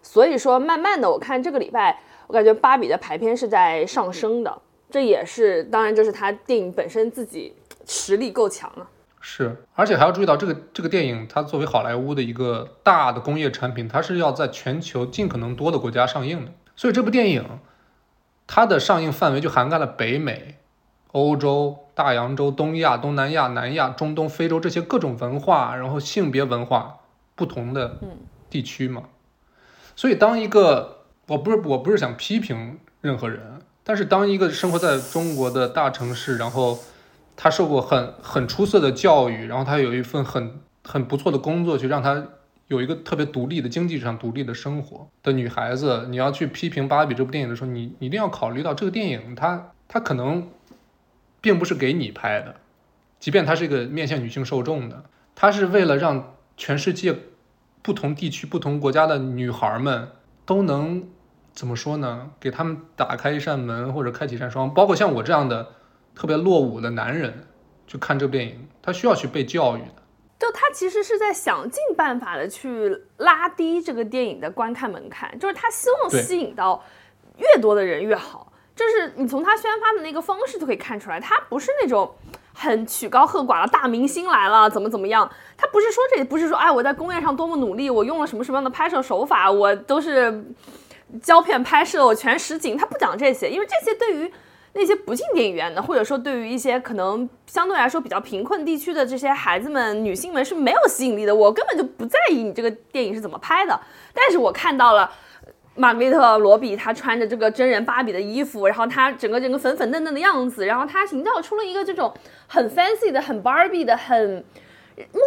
所以说慢慢的，我看这个礼拜，我感觉芭比的排片是在上升的。这也是，当然这是它电影本身自己实力够强啊。是，而且还要注意到这个这个电影，它作为好莱坞的一个大的工业产品，它是要在全球尽可能多的国家上映的。所以这部电影，它的上映范围就涵盖了北美、欧洲、大洋洲、东亚、东南亚、南亚、中东、非洲这些各种文化，然后性别文化不同的地区嘛。所以当一个我不是我不是想批评任何人，但是当一个生活在中国的大城市，然后他受过很很出色的教育，然后他有一份很很不错的工作，去让他有一个特别独立的经济上独立的生活的女孩子，你要去批评《芭比》这部电影的时候，你一定要考虑到这个电影它它可能并不是给你拍的，即便它是一个面向女性受众的，它是为了让全世界不同地区、不同国家的女孩们都能怎么说呢？给他们打开一扇门或者开启一扇窗，包括像我这样的。特别落伍的男人去看这部电影，他需要去被教育的。就他其实是在想尽办法的去拉低这个电影的观看门槛，就是他希望吸引到越多的人越好。就是你从他宣发的那个方式就可以看出来，他不是那种很曲高和寡的大明星来了怎么怎么样，他不是说这不是说哎我在工业上多么努力，我用了什么什么样的拍摄手法，我都是胶片拍摄，我全实景，他不讲这些，因为这些对于。那些不进电影院的，或者说对于一些可能相对来说比较贫困地区的这些孩子们、女性们是没有吸引力的。我根本就不在意你这个电影是怎么拍的，但是我看到了玛格丽特·罗比，她穿着这个真人芭比的衣服，然后她整个整个粉粉嫩嫩的样子，然后她营造出了一个这种很 fancy 的、很 Barbie 的、很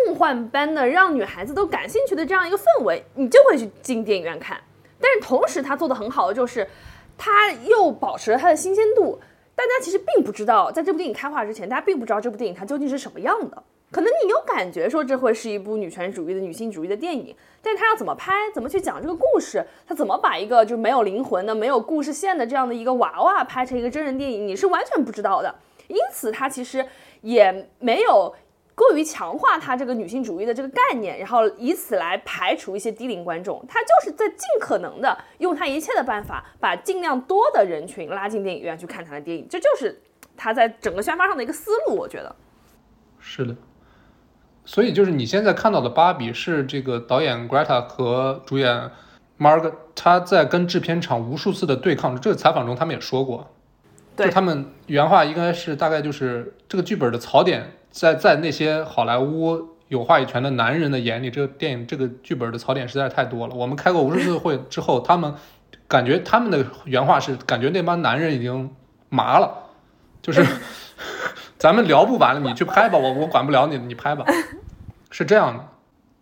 梦幻般的，让女孩子都感兴趣的这样一个氛围，你就会去进电影院看。但是同时，她做的很好的就是，她又保持了她的新鲜度。大家其实并不知道，在这部电影开画之前，大家并不知道这部电影它究竟是什么样的。可能你有感觉说这会是一部女权主义的、女性主义的电影，但是它要怎么拍，怎么去讲这个故事，它怎么把一个就没有灵魂的、没有故事线的这样的一个娃娃拍成一个真人电影，你是完全不知道的。因此，它其实也没有。过于强化他这个女性主义的这个概念，然后以此来排除一些低龄观众，他就是在尽可能的用他一切的办法，把尽量多的人群拉进电影院去看他的电影，这就是他在整个宣发上的一个思路。我觉得是的，所以就是你现在看到的芭比是这个导演 Greta 和主演 Marg，他在跟制片厂无数次的对抗。这个采访中他们也说过，对就他们原话应该是大概就是这个剧本的槽点，在在那些好莱坞有话语权的男人的眼里，这个电影这个剧本的槽点实在是太多了。我们开过无数次会之后，他们感觉他们的原话是感觉那帮男人已经麻了，就是 [laughs] 咱们聊不完了，你去拍吧，我我管不了你，你拍吧，是这样的。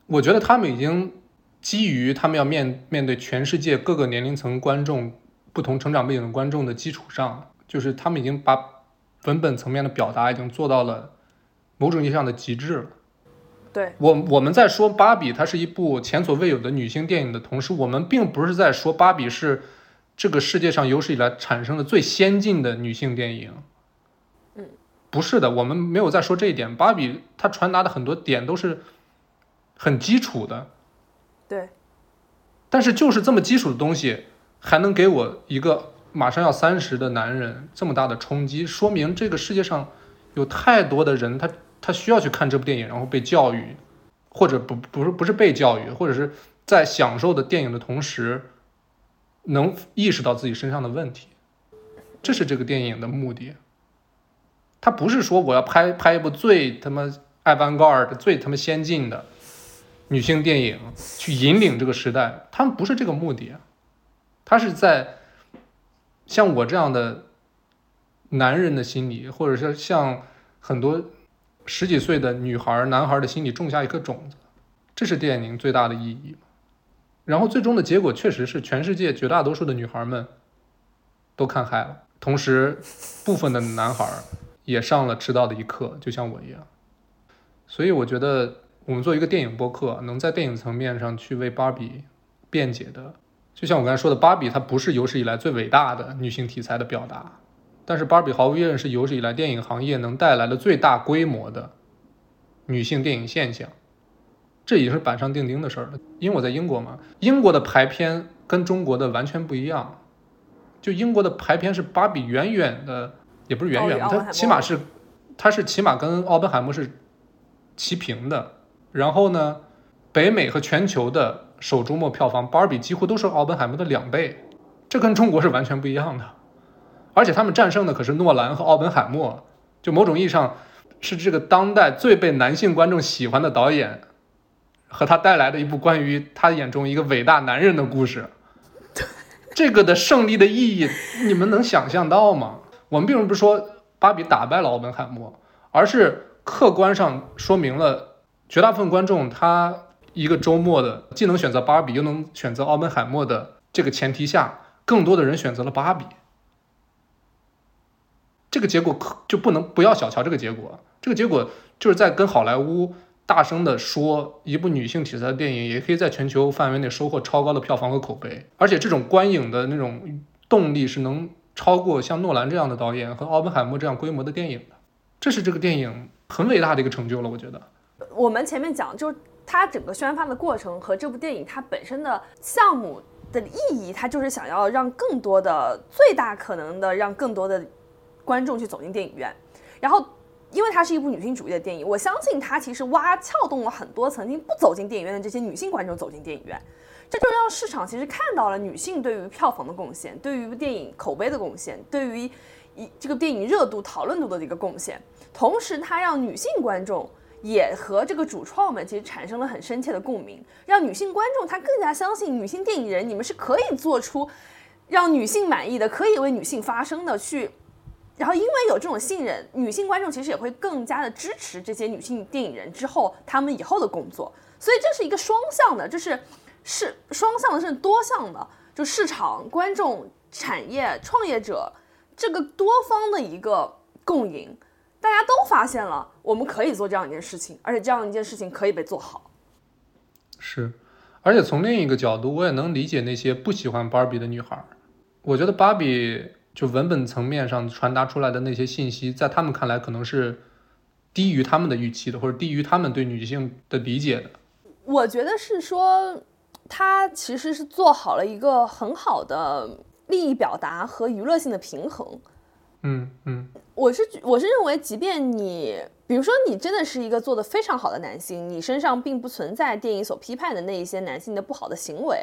我觉得他们已经基于他们要面面对全世界各个年龄层观众、不同成长背景的观众的基础上，就是他们已经把文本层面的表达已经做到了某种意义上的极致了。对，我我们在说《芭比》它是一部前所未有的女性电影的同时，我们并不是在说《芭比》是这个世界上有史以来产生的最先进的女性电影。嗯，不是的，我们没有在说这一点。芭比它传达的很多点都是很基础的，对，但是就是这么基础的东西，还能给我一个马上要三十的男人这么大的冲击，说明这个世界上有太多的人，他他需要去看这部电影，然后被教育，或者不不是不是被教育，或者是在享受的电影的同时，能意识到自己身上的问题，这是这个电影的目的。他不是说我要拍拍一部最他妈 avant-garde、最他妈先进的女性电影去引领这个时代，他们不是这个目的，他是在像我这样的男人的心里，或者是像很多十几岁的女孩、男孩的心里种下一颗种子，这是电影最大的意义。然后最终的结果确实是全世界绝大多数的女孩们都看嗨了，同时部分的男孩也上了迟到的一课，就像我一样。所以我觉得我们做一个电影播客，能在电影层面上去为芭比辩解的，就像我刚才说的，芭比它不是有史以来最伟大的女性题材的表达，但是芭比毫无疑问是有史以来电影行业能带来的最大规模的女性电影现象。这已经是板上钉钉的事儿了。因为我在英国嘛，英国的排片跟中国的完全不一样。就英国的排片是芭比远远的，也不是远远吧，它起码是，它是起码跟奥本海默是齐平的。然后呢，北美和全球的首周末票房，芭比几乎都是奥本海默的两倍，这跟中国是完全不一样的。而且他们战胜的可是诺兰和奥本海默，就某种意义上是这个当代最被男性观众喜欢的导演，和他带来的一部关于他眼中一个伟大男人的故事。这个的胜利的意义，你们能想象到吗？我们并不是说芭比打败了奥本海默，而是客观上说明了绝大部分观众他一个周末的既能选择芭比，又能选择奥本海默的这个前提下，更多的人选择了芭比。这个结果可就不能不要小瞧这个结果，这个结果就是在跟好莱坞大声的说，一部女性题材的电影也可以在全球范围内收获超高的票房和口碑，而且这种观影的那种动力是能超过像诺兰这样的导演和奥本海默这样规模的电影的，这是这个电影很伟大的一个成就了，我觉得。我们前面讲，就是它整个宣发的过程和这部电影它本身的项目的意义，它就是想要让更多的、最大可能的让更多的观众去走进电影院。然后，因为它是一部女性主义的电影，我相信它其实挖撬动了很多曾经不走进电影院的这些女性观众走进电影院。这就让市场其实看到了女性对于票房的贡献，对于电影口碑的贡献，对于一这个电影热度、讨论度的一个贡献。同时，它让女性观众也和这个主创们其实产生了很深切的共鸣，让女性观众她更加相信女性电影人，你们是可以做出让女性满意的，可以为女性发声的去。然后，因为有这种信任，女性观众其实也会更加的支持这些女性电影人之后他们以后的工作。所以这是一个双向的，就是是双向的，是多向的，就市场、观众、产业、创业者这个多方的一个共赢。大家都发现了，我们可以做这样一件事情，而且这样一件事情可以被做好。是，而且从另一个角度，我也能理解那些不喜欢芭比的女孩儿。我觉得芭比就文本层面上传达出来的那些信息，在他们看来可能是低于他们的预期的，或者低于他们对女性的理解的。我觉得是说，他其实是做好了一个很好的利益表达和娱乐性的平衡。嗯嗯，我是我是认为，即便你，比如说你真的是一个做的非常好的男性，你身上并不存在电影所批判的那一些男性的不好的行为，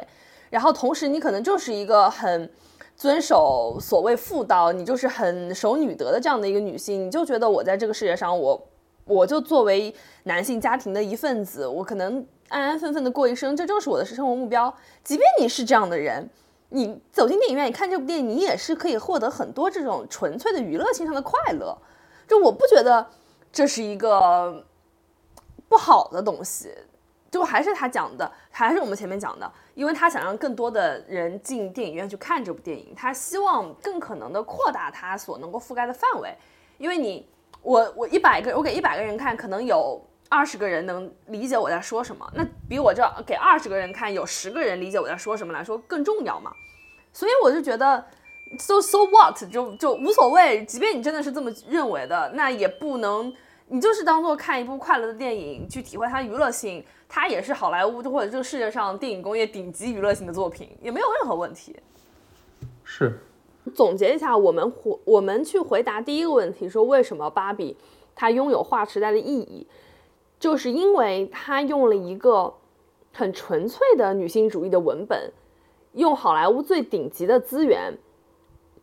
然后同时你可能就是一个很遵守所谓妇道，你就是很守女德的这样的一个女性，你就觉得我在这个世界上，我我就作为男性家庭的一份子，我可能安安分分的过一生，这就是我的生活目标。即便你是这样的人。你走进电影院，你看这部电影，你也是可以获得很多这种纯粹的娱乐性上的快乐。就我不觉得这是一个不好的东西。就还是他讲的，还是我们前面讲的，因为他想让更多的人进电影院去看这部电影，他希望更可能的扩大他所能够覆盖的范围。因为你，我我一百个，我给一百个人看，可能有二十个人能理解我在说什么，那比我这给二十个人看，有十个人理解我在说什么来说更重要嘛？所以我就觉得，so so what 就就无所谓，即便你真的是这么认为的，那也不能，你就是当做看一部快乐的电影去体会它娱乐性，它也是好莱坞或者这个世界上电影工业顶级娱乐性的作品，也没有任何问题。是，总结一下，我们回我们去回答第一个问题，说为什么芭比它拥有划时代的意义，就是因为它用了一个很纯粹的女性主义的文本。用好莱坞最顶级的资源，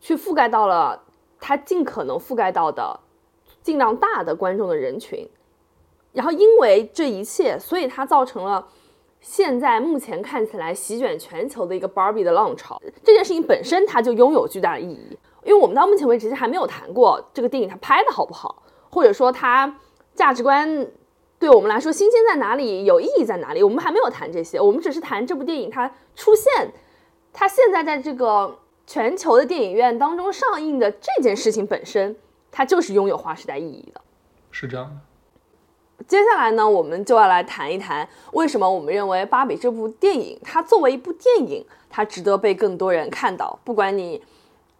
去覆盖到了它尽可能覆盖到的尽量大的观众的人群，然后因为这一切，所以它造成了现在目前看起来席卷全球的一个 Barbie 的浪潮。这件事情本身它就拥有巨大的意义，因为我们到目前为止其实还没有谈过这个电影它拍的好不好，或者说它价值观对我们来说新鲜在哪里，有意义在哪里，我们还没有谈这些，我们只是谈这部电影它出现。它现在在这个全球的电影院当中上映的这件事情本身，它就是拥有划时代意义的，是这样的。接下来呢，我们就要来谈一谈为什么我们认为《芭比》这部电影，它作为一部电影，它值得被更多人看到。不管你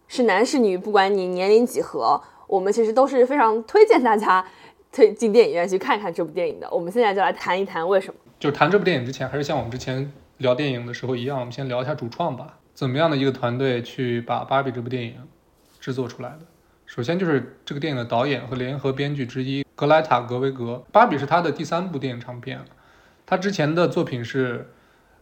是男是女，不管你年龄几何，我们其实都是非常推荐大家推进电影院去看看这部电影的。我们现在就来谈一谈为什么。就是谈这部电影之前，还是像我们之前。聊电影的时候一样，我们先聊一下主创吧。怎么样的一个团队去把《芭比》这部电影制作出来的？首先就是这个电影的导演和联合编剧之一格莱塔·格维格。《芭比》是他的第三部电影长片，他之前的作品是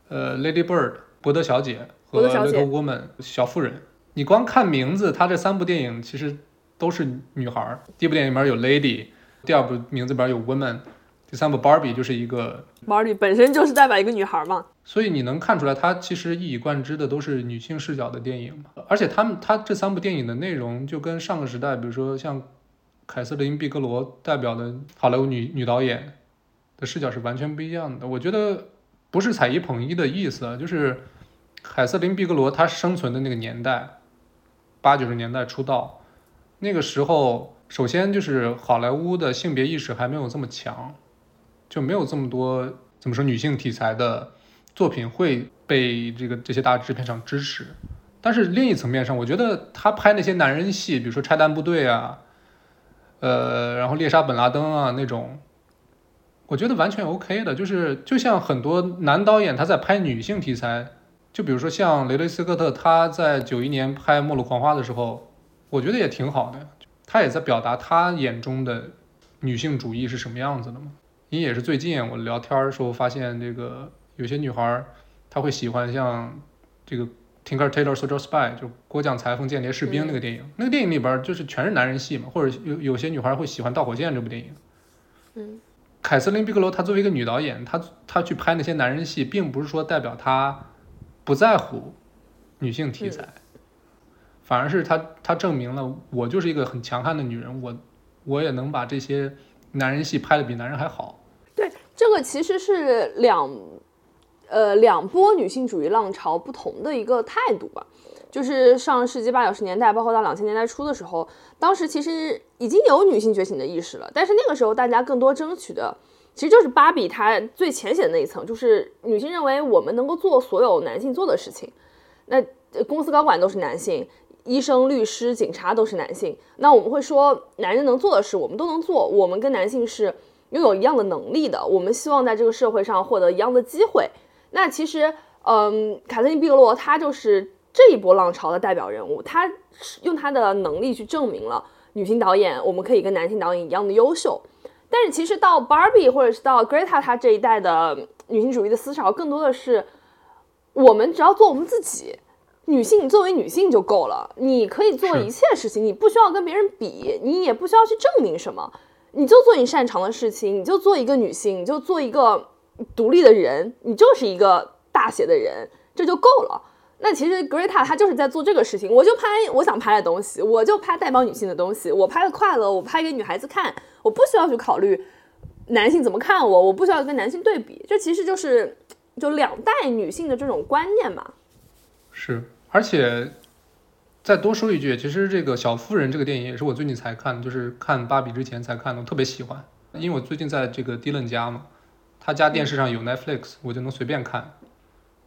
呃《Lady Bird》伯德小姐和《Little Woman》小妇人。你光看名字，他这三部电影其实都是女孩。第一部电影里面有 Lady，第二部名字里边有 Woman。第三部 Barbie 就是一个 Barbie 本身就是代表一个女孩嘛，所以你能看出来，它其实一以贯之的都是女性视角的电影。而且他们他这三部电影的内容就跟上个时代，比如说像凯瑟琳·毕格罗代表的好莱坞女女导演的视角是完全不一样的。我觉得不是踩一捧一的意思，就是凯瑟琳·毕格罗她生存的那个年代，八九十年代出道，那个时候首先就是好莱坞的性别意识还没有这么强。就没有这么多怎么说女性题材的作品会被这个这些大制片厂支持，但是另一层面上，我觉得他拍那些男人戏，比如说拆弹部队啊，呃，然后猎杀本拉登啊那种，我觉得完全 OK 的。就是就像很多男导演他在拍女性题材，就比如说像雷雷斯科特他在九一年拍《末路狂花》的时候，我觉得也挺好的，他也在表达他眼中的女性主义是什么样子的嘛。因为也是最近我聊天的时候发现，这个有些女孩儿她会喜欢像这个 Tinker Tailor Soldier Spy，就郭将裁缝间谍士兵那个电影。那个电影里边就是全是男人戏嘛，或者有有些女孩会喜欢《盗火箭》这部电影。嗯，凯瑟琳·毕格罗她作为一个女导演，她她去拍那些男人戏，并不是说代表她不在乎女性题材，反而是她她证明了我就是一个很强悍的女人，我我也能把这些男人戏拍的比男人还好。对这个其实是两，呃，两波女性主义浪潮不同的一个态度吧。就是上世纪八九十年代，包括到两千年代初的时候，当时其实已经有女性觉醒的意识了。但是那个时候，大家更多争取的，其实就是芭比她最浅显的那一层，就是女性认为我们能够做所有男性做的事情。那公司高管都是男性，医生、律师、警察都是男性。那我们会说，男人能做的事，我们都能做。我们跟男性是。拥有一样的能力的，我们希望在这个社会上获得一样的机会。那其实，嗯，卡特琳·毕格罗她就是这一波浪潮的代表人物，她用她的能力去证明了女性导演我们可以跟男性导演一样的优秀。但是其实到 Barbie 或者是到 Greta 她这一代的女性主义的思潮，更多的是我们只要做我们自己，女性作为女性就够了，你可以做一切事情，你不需要跟别人比，你也不需要去证明什么，你就做你擅长的事情，你就做一个女性，你就做一个独立的人，你就是一个大写的人，这就够了。那其实 Greta 她就是在做这个事情，我就拍我想拍的东西，我就拍代表女性的东西，我拍的快乐，我拍给女孩子看，我不需要去考虑男性怎么看我，我不需要跟男性对比，这其实就是就两代女性的这种观念嘛。是，而且再多说一句，其实这个小妇人这个电影也是我最近才看，就是看芭比之前才看的，我特别喜欢，因为我最近在这个迪伦家嘛，他家电视上有 Netflix，我就能随便看。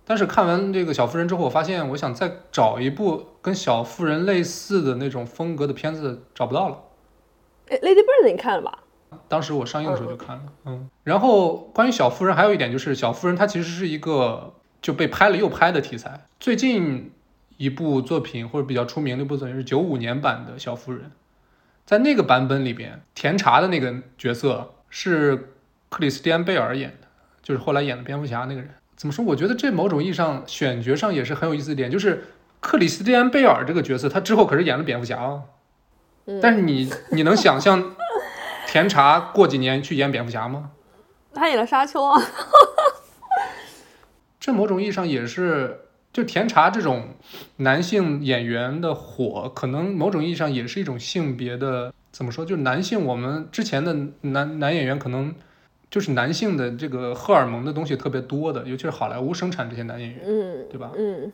但是看完这个小妇人之后，我发现我想再找一部跟小妇人类似的那种风格的片子找不到了。哎，Lady Bird 你看了吧？当时我上映的时候就看了，嗯。然后关于小妇人还有一点就是，小妇人它其实是一个就被拍了又拍的题材。最近一部作品或者比较出名的一部作品是九五年版的小妇人，在那个版本里边，甜茶的那个角色是克里斯蒂安贝尔演的，就是后来演的蝙蝠侠那个人。怎么说？我觉得这某种意义上选角上也是很有意思的点，就是克里斯蒂安贝尔这个角色，他之后可是演了蝙蝠侠啊。但是你你能想象甜茶过几年去演蝙蝠侠吗？他演了沙丘啊。[laughs] 这某种意义上也是，就甜茶这种男性演员的火，可能某种意义上也是一种性别的怎么说？就是男性，我们之前的男男演员可能。就是男性的这个荷尔蒙的东西特别多的，尤其是好莱坞生产这些男演员，嗯，对吧？嗯，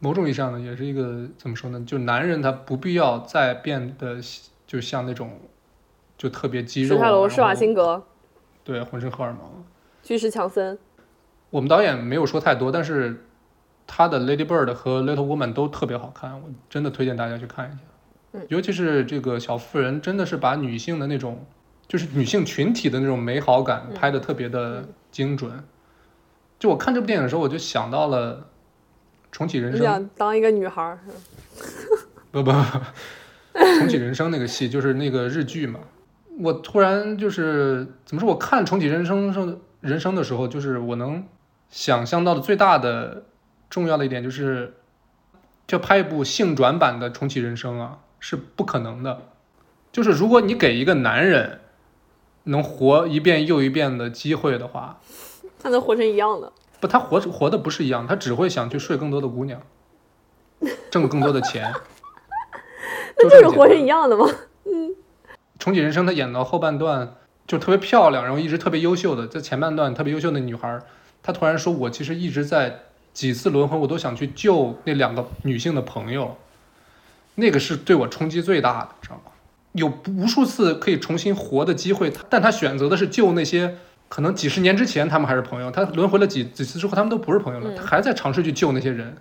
某种意义上呢，也是一个怎么说呢？就男人他不必要再变得就像那种就特别肌肉，史泰龙、施瓦辛格，对，浑身荷尔蒙。巨石强森，我们导演没有说太多，但是他的《Lady Bird》和《Little Woman》都特别好看，我真的推荐大家去看一下。嗯，尤其是这个小妇人，真的是把女性的那种。就是女性群体的那种美好感拍的特别的精准，就我看这部电影的时候，我就想到了重启人生。想当一个女孩儿？[laughs] 不不不，重启人生那个戏就是那个日剧嘛。我突然就是怎么说？我看重启人生生人生的时候，就是我能想象到的最大的重要的一点就是，就拍一部性转版的重启人生啊，是不可能的。就是如果你给一个男人。能活一遍又一遍的机会的话，他能活成一样的？不，他活活的不是一样，他只会想去睡更多的姑娘，挣更多的钱。[laughs] 那就是活成一样的吗？嗯。重启人生，他演到后半段就特别漂亮，然后一直特别优秀的，在前半段特别优秀的女孩，她突然说：“我其实一直在几次轮回，我都想去救那两个女性的朋友。”那个是对我冲击最大的，知道吗？有无数次可以重新活的机会，但他选择的是救那些可能几十年之前他们还是朋友，他轮回了几几次之后，他们都不是朋友了，他还在尝试去救那些人。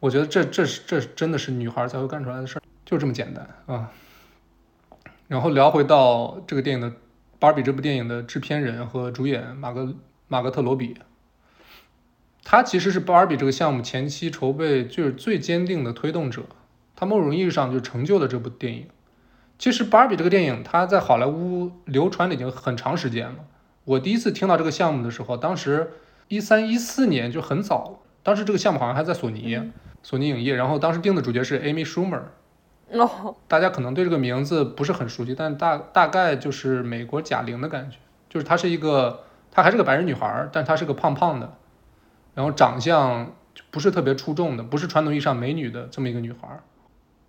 我觉得这这是这真的是女孩才会干出来的事儿，就这么简单啊。然后聊回到这个电影的《芭比》这部电影的制片人和主演马格马格特罗比，他其实是芭比这个项目前期筹备就是最坚定的推动者，他某种意义上就成就了这部电影。其实《芭比》这个电影，它在好莱坞流传了已经很长时间了。我第一次听到这个项目的时候，当时一三一四年就很早了。当时这个项目好像还在索尼，索尼影业。然后当时定的主角是 Amy Schumer。哦，[laughs] 大家可能对这个名字不是很熟悉，但大大概就是美国贾玲的感觉，就是她是一个，她还是个白人女孩，但她是个胖胖的，然后长相不是特别出众的，不是传统意义上美女的这么一个女孩。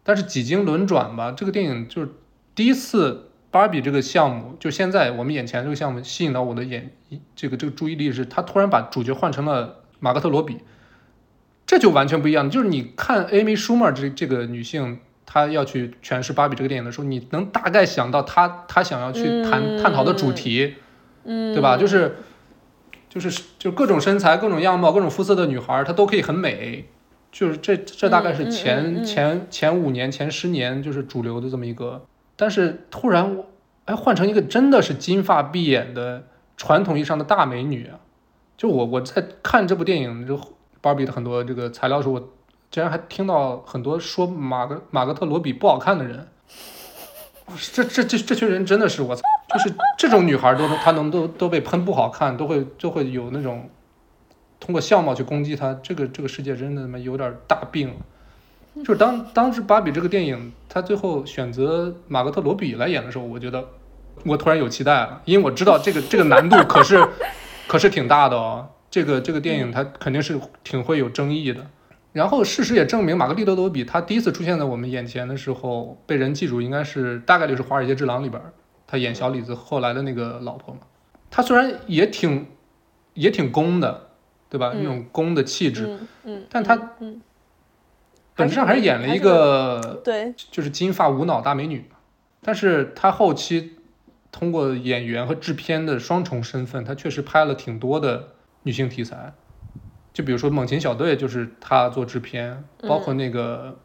但是几经轮转吧，这个电影就是。第一次芭比这个项目，就现在我们眼前这个项目吸引到我的眼，这个这个注意力是，他突然把主角换成了马格特罗比，这就完全不一样。就是你看 Amy Schumer 这这个女性，她要去诠释芭比这个电影的时候，你能大概想到她她想要去谈探讨的主题，嗯，对吧？就是就是就各种身材、各种样貌、各种肤色的女孩，她都可以很美。就是这这大概是前前前五年、前十年就是主流的这么一个。但是突然我，哎，换成一个真的是金发碧眼的传统意义上的大美女啊！就我我在看这部电影就芭比的很多这个材料的时候，我竟然还听到很多说马格马格特罗比不好看的人。这这这这群人真的是我操，就是这种女孩都能她能都都被喷不好看，都会就会有那种通过相貌去攻击她，这个这个世界真的他妈有点大病。就是当当时芭比这个电影，他最后选择马格特罗比来演的时候，我觉得我突然有期待了，因为我知道这个这个难度可是可是挺大的哦。这个这个电影它肯定是挺会有争议的。然后事实也证明，玛格丽特罗比她第一次出现在我们眼前的时候，被人记住应该是大概率是《华尔街之狼》里边她演小李子后来的那个老婆嘛。她虽然也挺也挺攻的，对吧？那种攻的气质，嗯，但她嗯本质上还是演了一个对，就是金发无脑大美女，但是她后期通过演员和制片的双重身份，她确实拍了挺多的女性题材，就比如说《猛禽小队》就是她做制片，包括那个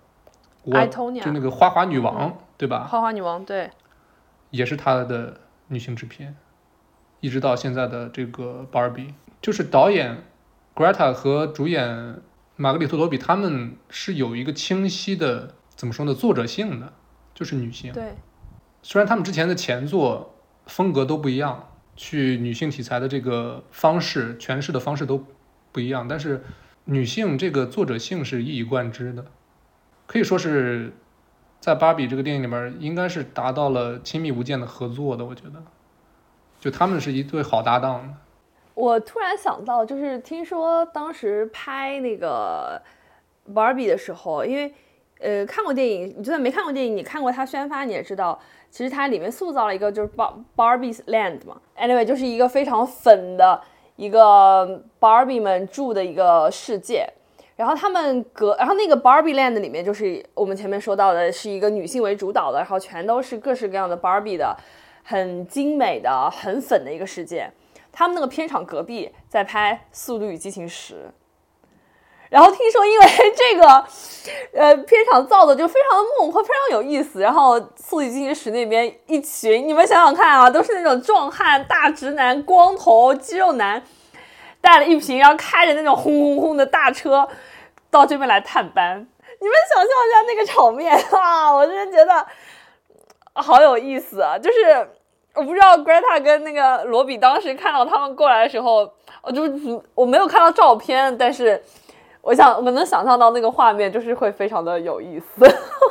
我就那个花滑女王，对吧？花花女王，对，也是她的女性制片，一直到现在的这个 Barbie，就是导演 Greta 和主演玛格丽特罗比，他们是有一个清晰的怎么说呢作者性的，就是女性。对，虽然他们之前的前作风格都不一样，去女性题材的这个方式诠释的方式都不一样，但是女性这个作者性是一以贯之的，可以说是在芭比这个电影里面应该是达到了亲密无间的合作的，我觉得，就他们是一对好搭档的。我突然想到，就是听说当时拍那个 Barbie 的时候，因为呃看过电影，你就算没看过电影，你看过它宣发，你也知道，其实它里面塑造了一个就是 Bar Barbie's Land 嘛，anyway 就是一个非常粉的一个 Barbie 们住的一个世界。然后他们隔，然后那个 Barbie Land 里面就是我们前面说到的，是一个女性为主导的，然后全都是各式各样的 Barbie 的，很精美的、很粉的一个世界。他们那个片场隔壁在拍《速度与激情十》，然后听说因为这个，呃，片场造的就非常的梦幻，非常有意思。然后《速度与激情十》那边一群，你们想想看啊，都是那种壮汉、大直男、光头、肌肉男，带了一瓶，然后开着那种轰轰轰的大车到这边来探班。你们想象一下那个场面啊，我真的觉得好有意思啊！就是我不知道 Greta 跟那个罗比当时看到他们过来的时候，我就我没有看到照片，但是我想我能想象到那个画面，就是会非常的有意思。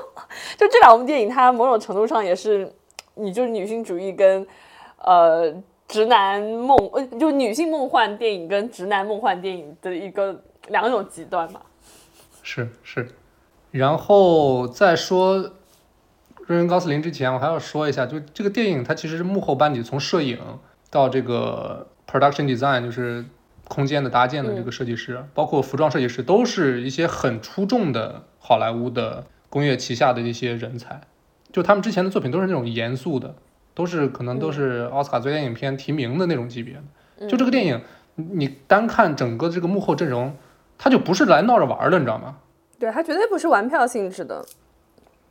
[laughs] 就这两部电影，它某种程度上也是你就是女性主义跟呃直男梦，呃就女性梦幻电影跟直男梦幻电影的一个两种极端吧。是是，然后再说瑞恩·高斯林之前，我还要说一下，就这个电影它其实是幕后班底，从摄影到这个 production design，就是空间的搭建的这个设计师，包括服装设计师，都是一些很出众的好莱坞的工业旗下的一些人才。就他们之前的作品都是那种严肃的，都是可能都是奥斯卡最佳影片提名的那种级别的。就这个电影，你你单看整个这个幕后阵容。他就不是来闹着玩的，你知道吗？对他绝对不是玩票性质的。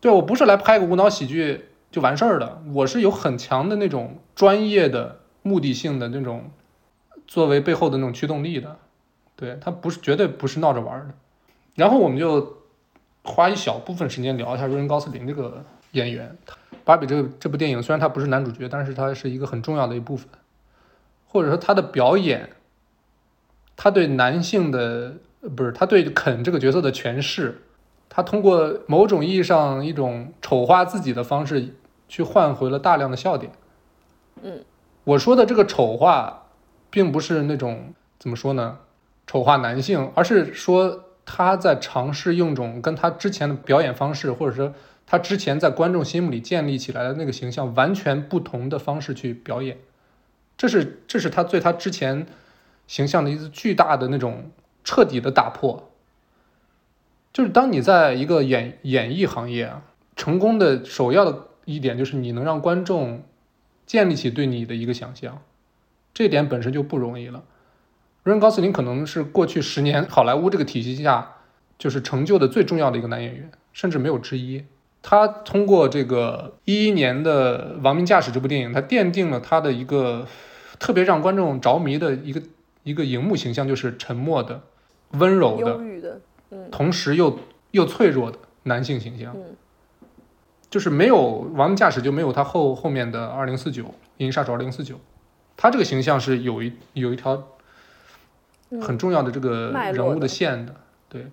对我不是来拍个无脑喜剧就完事儿的，我是有很强的那种专业的目的性的那种作为背后的那种驱动力的。对他不是绝对不是闹着玩的。然后我们就花一小部分时间聊一下瑞恩·高斯林这个演员。芭比这个这部电影虽然他不是男主角，但是他是一个很重要的一部分，或者说他的表演，他对男性的。不是他对肯这个角色的诠释，他通过某种意义上一种丑化自己的方式，去换回了大量的笑点。嗯，我说的这个丑化，并不是那种怎么说呢，丑化男性，而是说他在尝试用种跟他之前的表演方式，或者说他之前在观众心目里建立起来的那个形象完全不同的方式去表演。这是这是他对他之前形象的一次巨大的那种。彻底的打破，就是当你在一个演演艺行业啊，成功的首要的一点就是你能让观众建立起对你的一个想象，这点本身就不容易了。瑞恩·高斯林可能是过去十年好莱坞这个体系下就是成就的最重要的一个男演员，甚至没有之一。他通过这个一一年的《亡命驾驶》这部电影，他奠定了他的一个特别让观众着迷的一个一个荧幕形象，就是沉默的。温柔的，同时又又脆弱的男性形象，就是没有亡命驾驶就没有他后后面的二零四九《银翼杀手二零四九》，他这个形象是有一有一条很重要的这个人物的的线的。对，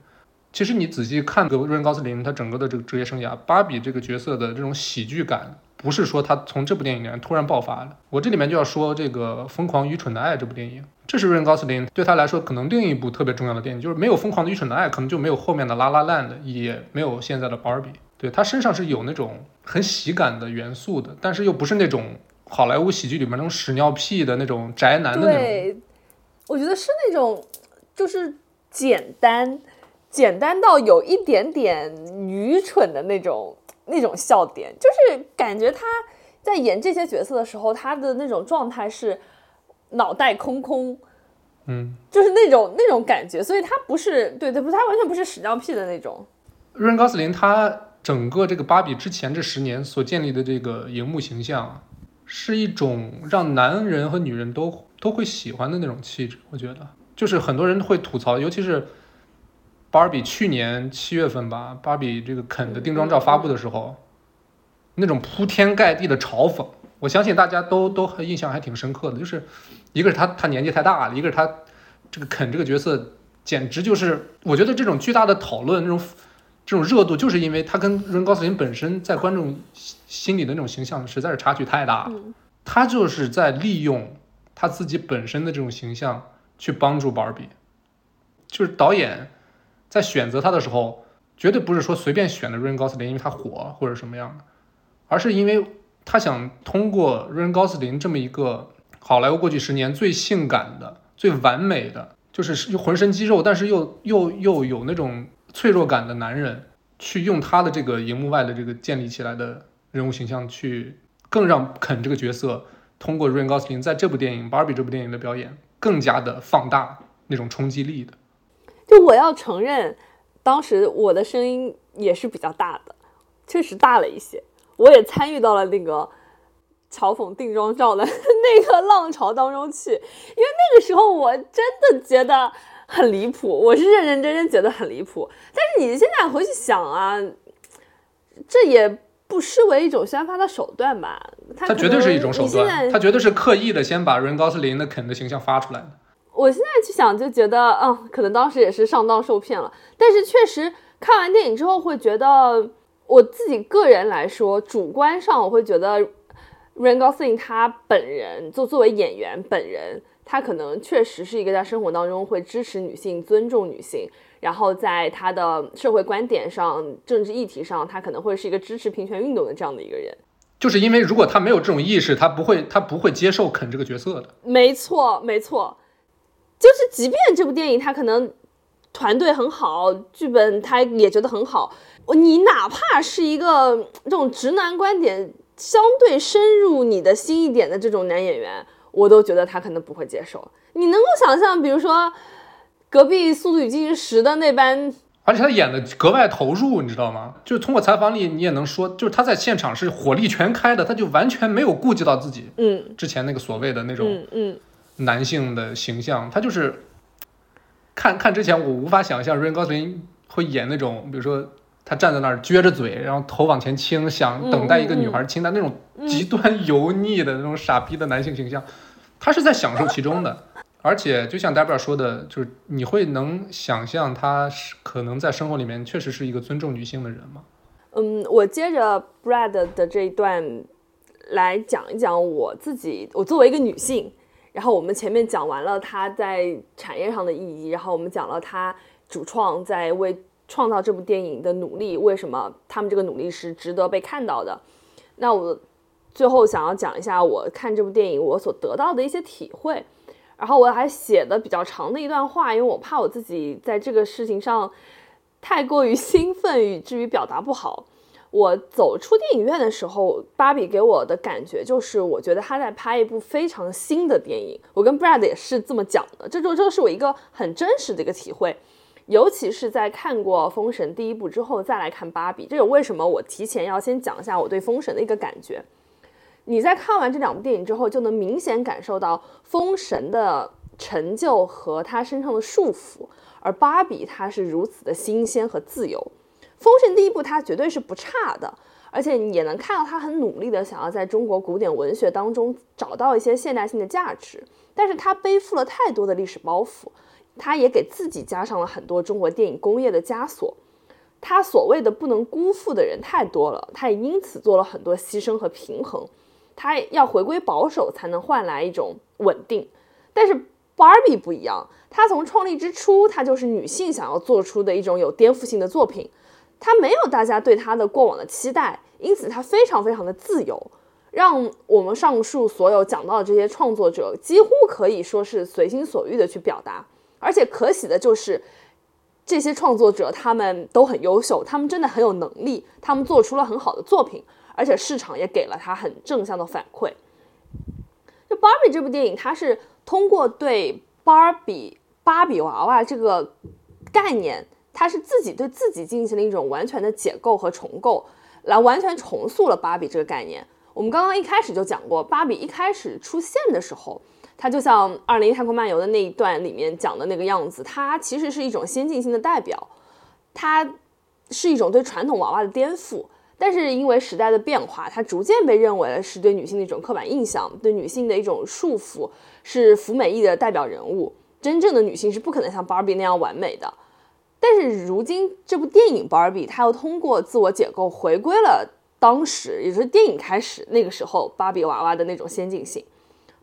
其实你仔细看这个瑞恩高斯林他整个的这个职业生涯，芭比这个角色的这种喜剧感，不是说他从这部电影里面突然爆发的。我这里面就要说这个《疯狂愚蠢的爱》这部电影，这是瑞恩高斯林对他来说可能另一部特别重要的电影，就是没有《疯狂的愚蠢的爱》，可能就没有后面的《拉拉烂》的，也没有现在的芭比。对他身上是有那种很喜感的元素的，但是又不是那种好莱坞喜剧里面那种屎尿屁的那种宅男的那种。对，我觉得是那种就是简单，简单到有一点点愚蠢的那种那种笑点，就是感觉他在演这些角色的时候，他的那种状态是脑袋空空，嗯，就是那种那种感觉，所以他不是对对不，他完全不是屎尿屁的那种。瑞恩·高斯林他整个这个芭比之前这十年所建立的这个荧幕形象啊，是一种让男人和女人都都会喜欢的那种气质。我觉得，就是很多人会吐槽，尤其是芭比去年七月份吧，芭比这个肯的定妆照发布的时候，那种铺天盖地的嘲讽，我相信大家都都很印象还挺深刻的。就是一个是他他年纪太大了，一个是他这个肯这个角色简直就是，我觉得这种巨大的讨论，这种这种热度，就是因为他跟瑞恩·高斯林本身在观众心心里的那种形象实在是差距太大了。他就是在利用他自己本身的这种形象去帮助芭比，就是导演在选择他的时候，绝对不是说随便选的瑞恩·高斯林，因为他火或者什么样的，而是因为他想通过瑞恩·高斯林这么一个好莱坞过去十年最性感的、最完美的，就是浑身肌肉，但是又又又有那种脆弱感的男人，去用他的这个荧幕外的这个建立起来的人物形象，去更让肯这个角色通过瑞恩·高斯林在这部电影《芭比》这部电影的表演更加的放大那种冲击力的。就我要承认，当时我的声音也是比较大的，确实大了一些。我也参与到了那个嘲讽定妆照的 [laughs] 那个浪潮当中去，因为那个时候我真的觉得很离谱，我是认认真真觉得很离谱。但是你现在回去想啊，这也不失为一种宣发的手段吧？他绝对是一种手段，他绝对是刻意的先把瑞恩·高斯林的肯的形象发出来的。我现在去想，就觉得，嗯，可能当时也是上当受骗了。但是确实看完电影之后，会觉得我自己个人来说，主观上我会觉得 Ryan Gosling 他本人，就作为演员本人，他可能确实是一个在生活当中会支持女性、尊重女性，然后在他的社会观点上、政治议题上，他可能会是一个支持平权运动的这样的一个人。就是因为如果他没有这种意识，他不会他不会接受肯这个角色的。没错，没错，就是即便这部电影它可能团队很好，剧本他也觉得很好，你哪怕是一个这种直男观点相对深入你的心一点的这种男演员，我都觉得他可能不会接受。你能够想象，比如说隔壁《速度与激情十》的那班而且他演的格外投入，你知道吗？就是通过采访里你也能说，就是他在现场是火力全开的，他就完全没有顾及到自己嗯之前那个所谓的那种嗯嗯，男性的形象，他就是看看之前我无法想象瑞恩·高斯林会演那种，比如说他站在那儿撅着嘴，然后头往前倾，想等待一个女孩亲他那种极端油腻的那种傻逼的男性形象，他是在享受其中的。而且就像 Debra 说的，就是你会能想象他是可能在生活里面确实是一个尊重女性的人吗？嗯，我接着 Brad 的这一段来讲一讲我自己，我作为一个女性，然后我们前面讲完了他在产业上的意义，然后我们讲了他主创在为创造这部电影的努力，为什么他们这个努力是值得被看到的。那我最后想要讲一下我看这部电影我所得到的一些体会，然后我还写的比较长的一段话，因为我怕我自己在这个事情上太过于兴奋，以至于表达不好。我走出电影院的时候，芭比给我的感觉就是，我觉得他在拍一部非常新的电影。我跟 Brad 也是这么讲的，这就这是我一个很真实的一个体会。尤其是在看过《封神》第一部之后再来看《芭比》，这也为什么我提前要先讲一下我对《封神》的一个感觉。你在看完这两部电影之后，就能明显感受到《封神》的成就和他身上的束缚，而《芭比》它是如此的新鲜和自由。封神第一部它绝对是不差的，而且你也能看到他很努力的想要在中国古典文学当中找到一些现代性的价值，但是他背负了太多的历史包袱，他也给自己加上了很多中国电影工业的枷锁，他所谓的不能辜负的人太多了，他也因此做了很多牺牲和平衡，他要回归保守才能换来一种稳定，但是 Barbie 不一样，他从创立之初，他就是女性想要做出的一种有颠覆性的作品。他没有大家对他的过往的期待，因此他非常非常的自由，让我们上述所有讲到的这些创作者几乎可以说是随心所欲的去表达。而且可喜的就是，这些创作者他们都很优秀，他们真的很有能力，他们做出了很好的作品，而且市场也给了他很正向的反馈。就芭比这部电影，它是通过对芭比芭比娃娃这个概念。他是自己对自己进行了一种完全的解构和重构，来完全重塑了芭比这个概念。我们刚刚一开始就讲过，芭比一开始出现的时候，它就像《二零一太空漫游》的那一段里面讲的那个样子，它其实是一种先进性的代表，它是一种对传统娃娃的颠覆。但是因为时代的变化，它逐渐被认为是对女性的一种刻板印象，对女性的一种束缚，是服美役的代表人物。真正的女性是不可能像芭比那样完美的。但是如今这部电影《芭比》，它又通过自我解构回归了当时，也就是电影开始那个时候芭比娃娃的那种先进性。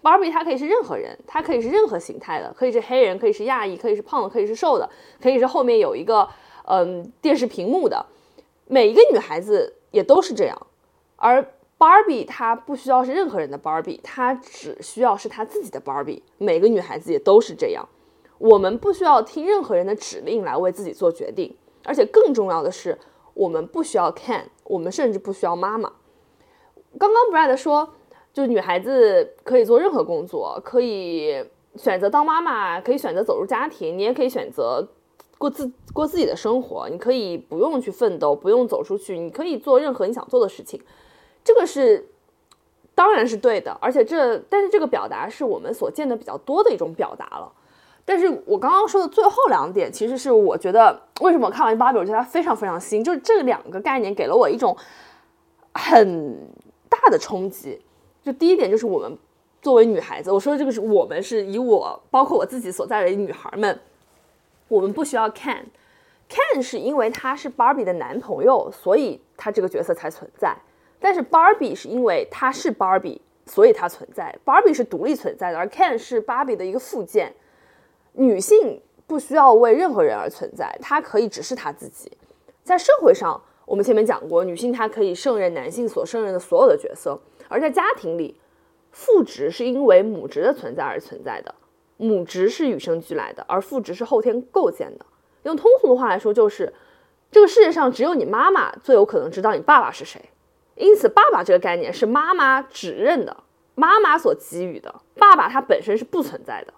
芭比它可以是任何人，它可以是任何形态的，可以是黑人，可以是亚裔，可以是胖的，可以是瘦的，可以是后面有一个嗯电视屏幕的，每一个女孩子也都是这样。而芭比她不需要是任何人的芭比，她只需要是她自己的芭比。每个女孩子也都是这样。我们不需要听任何人的指令来为自己做决定，而且更重要的是，我们不需要 can，，我们甚至不需要妈妈。刚刚 Brad 说，就女孩子可以做任何工作，可以选择当妈妈，可以选择走入家庭，你也可以选择过自过自己的生活，你可以不用去奋斗，不用走出去，你可以做任何你想做的事情。这个是当然是对的，而且这但是这个表达是我们所见的比较多的一种表达了。但是我刚刚说的最后两点，其实是我觉得为什么看完芭比，我觉得它非常非常新，就是这两个概念给了我一种很大的冲击。就第一点，就是我们作为女孩子，我说的这个是我们是以我包括我自己所在的女孩们，我们不需要 Ken，Ken 是因为他是芭比的男朋友，所以他这个角色才存在。但是芭比是因为他是芭比，所以他存在。芭比是独立存在的，而 Ken 是芭比的一个附件。女性不需要为任何人而存在，她可以只是她自己。在社会上，我们前面讲过，女性她可以胜任男性所胜任的所有的角色；而在家庭里，父职是因为母职的存在而存在的，母职是与生俱来的，而父职是后天构建的。用通俗的话来说，就是这个世界上只有你妈妈最有可能知道你爸爸是谁，因此爸爸这个概念是妈妈指认的，妈妈所给予的，爸爸他本身是不存在的。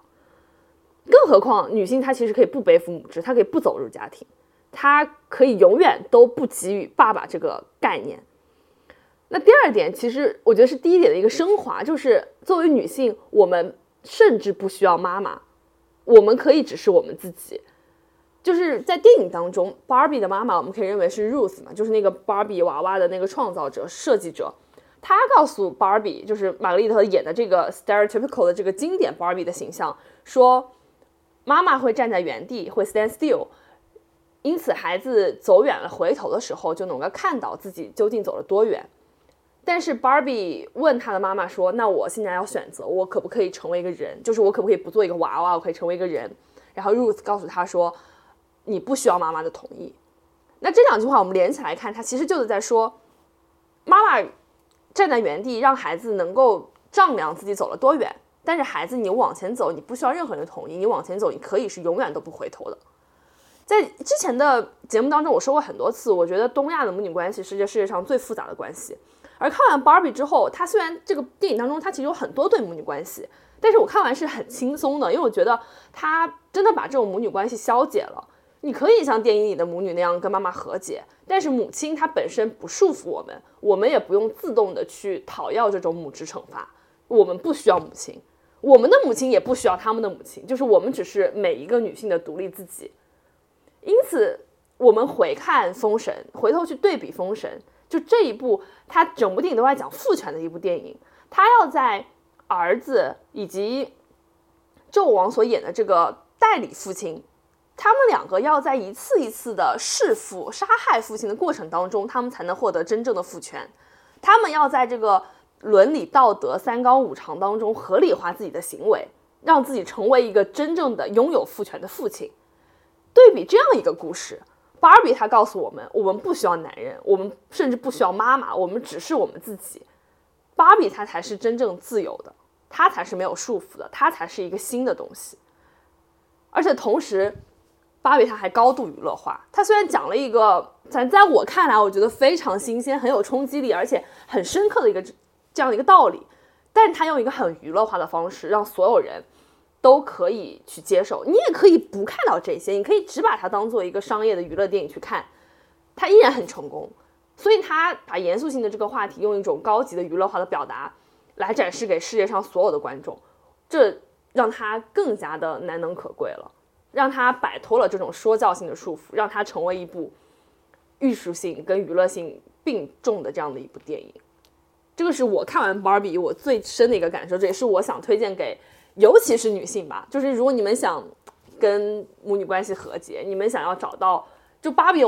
更何况，女性她其实可以不背负母职，她可以不走入家庭，她可以永远都不给予爸爸这个概念。那第二点，其实我觉得是第一点的一个升华，就是作为女性，我们甚至不需要妈妈，我们可以只是我们自己。就是在电影当中，Barbie 的妈妈，我们可以认为是 Ruth 嘛，就是那个 Barbie 娃娃的那个创造者、设计者。她告诉 Barbie，就是玛格丽特演的这个 stereotypical 的这个经典 Barbie 的形象，说。妈妈会站在原地，会 stand still，因此孩子走远了，回头的时候就能够看到自己究竟走了多远。但是 Barbie 问他的妈妈说：“那我现在要选择，我可不可以成为一个人？就是我可不可以不做一个娃娃，我可以成为一个人？”然后 Ruth 告诉他说：“你不需要妈妈的同意。”那这两句话我们连起来看，他其实就是在说，妈妈站在原地，让孩子能够丈量自己走了多远。但是孩子，你往前走，你不需要任何人的同意。你往前走，你可以是永远都不回头的。在之前的节目当中，我说过很多次，我觉得东亚的母女关系是这世界上最复杂的关系。而看完 Barbie 之后，它虽然这个电影当中它其实有很多对母女关系，但是我看完是很轻松的，因为我觉得它真的把这种母女关系消解了。你可以像电影里的母女那样跟妈妈和解，但是母亲她本身不束缚我们，我们也不用自动的去讨要这种母职惩罚，我们不需要母亲。我们的母亲也不需要他们的母亲，就是我们只是每一个女性的独立自己。因此，我们回看《封神》，回头去对比《封神》，就这一部，它整部电影都在讲父权的一部电影，它要在儿子以及纣王所演的这个代理父亲，他们两个要在一次一次的弑父、杀害父亲的过程当中，他们才能获得真正的父权。他们要在这个伦理道德三纲五常当中合理化自己的行为，让自己成为一个真正的拥有父权的父亲。对比这样一个故事。芭比他告诉我们，我们不需要男人，我们甚至不需要妈妈，我们只是我们自己。芭比她才是真正自由的，她才是没有束缚的，她才是一个新的东西。而且同时，芭比她还高度娱乐化。她虽然讲了一个，咱在我看来，我觉得非常新鲜、很有冲击力，而且很深刻的一个这样的一个道理，但是她用一个很娱乐化的方式，让所有人。都可以去接受，你也可以不看到这些，你可以只把它当做一个商业的娱乐电影去看，它依然很成功。所以他把严肃性的这个话题用一种高级的娱乐化的表达来展示给世界上所有的观众，这让他更加的难能可贵了，让他摆脱了这种说教性的束缚，让他成为一部艺术性跟娱乐性并重的这样的一部电影。这个是我看完 Barbie 我最深的一个感受，这也是我想推荐给。尤其是女性吧，就是如果你们想跟母女关系和解，你们想要找到，就芭比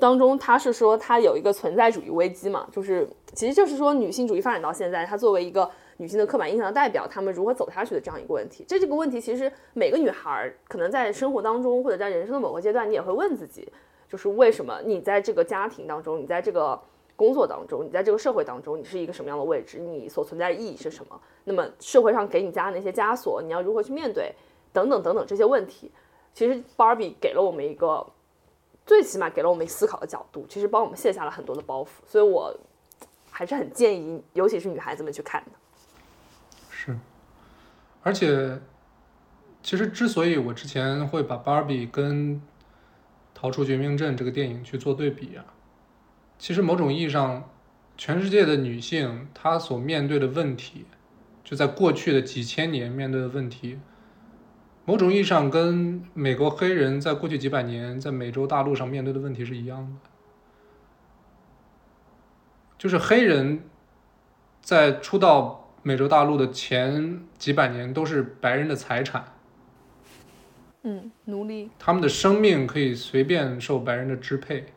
当中，他是说他有一个存在主义危机嘛，就是其实就是说女性主义发展到现在，她作为一个女性的刻板印象的代表，她们如何走下去的这样一个问题。这这个问题其实每个女孩可能在生活当中或者在人生的某个阶段，你也会问自己，就是为什么你在这个家庭当中，你在这个。工作当中，你在这个社会当中，你是一个什么样的位置？你所存在的意义是什么？那么社会上给你加的那些枷锁，你要如何去面对？等等等等这些问题，其实 Barbie 给了我们一个，最起码给了我们思考的角度，其实帮我们卸下了很多的包袱。所以我还是很建议，尤其是女孩子们去看的。是，而且其实之所以我之前会把 Barbie 跟《逃出绝命镇》这个电影去做对比啊。其实某种意义上，全世界的女性她所面对的问题，就在过去的几千年面对的问题，某种意义上跟美国黑人在过去几百年在美洲大陆上面对的问题是一样的。就是黑人，在出到美洲大陆的前几百年都是白人的财产，嗯，奴隶，他们的生命可以随便受白人的支配。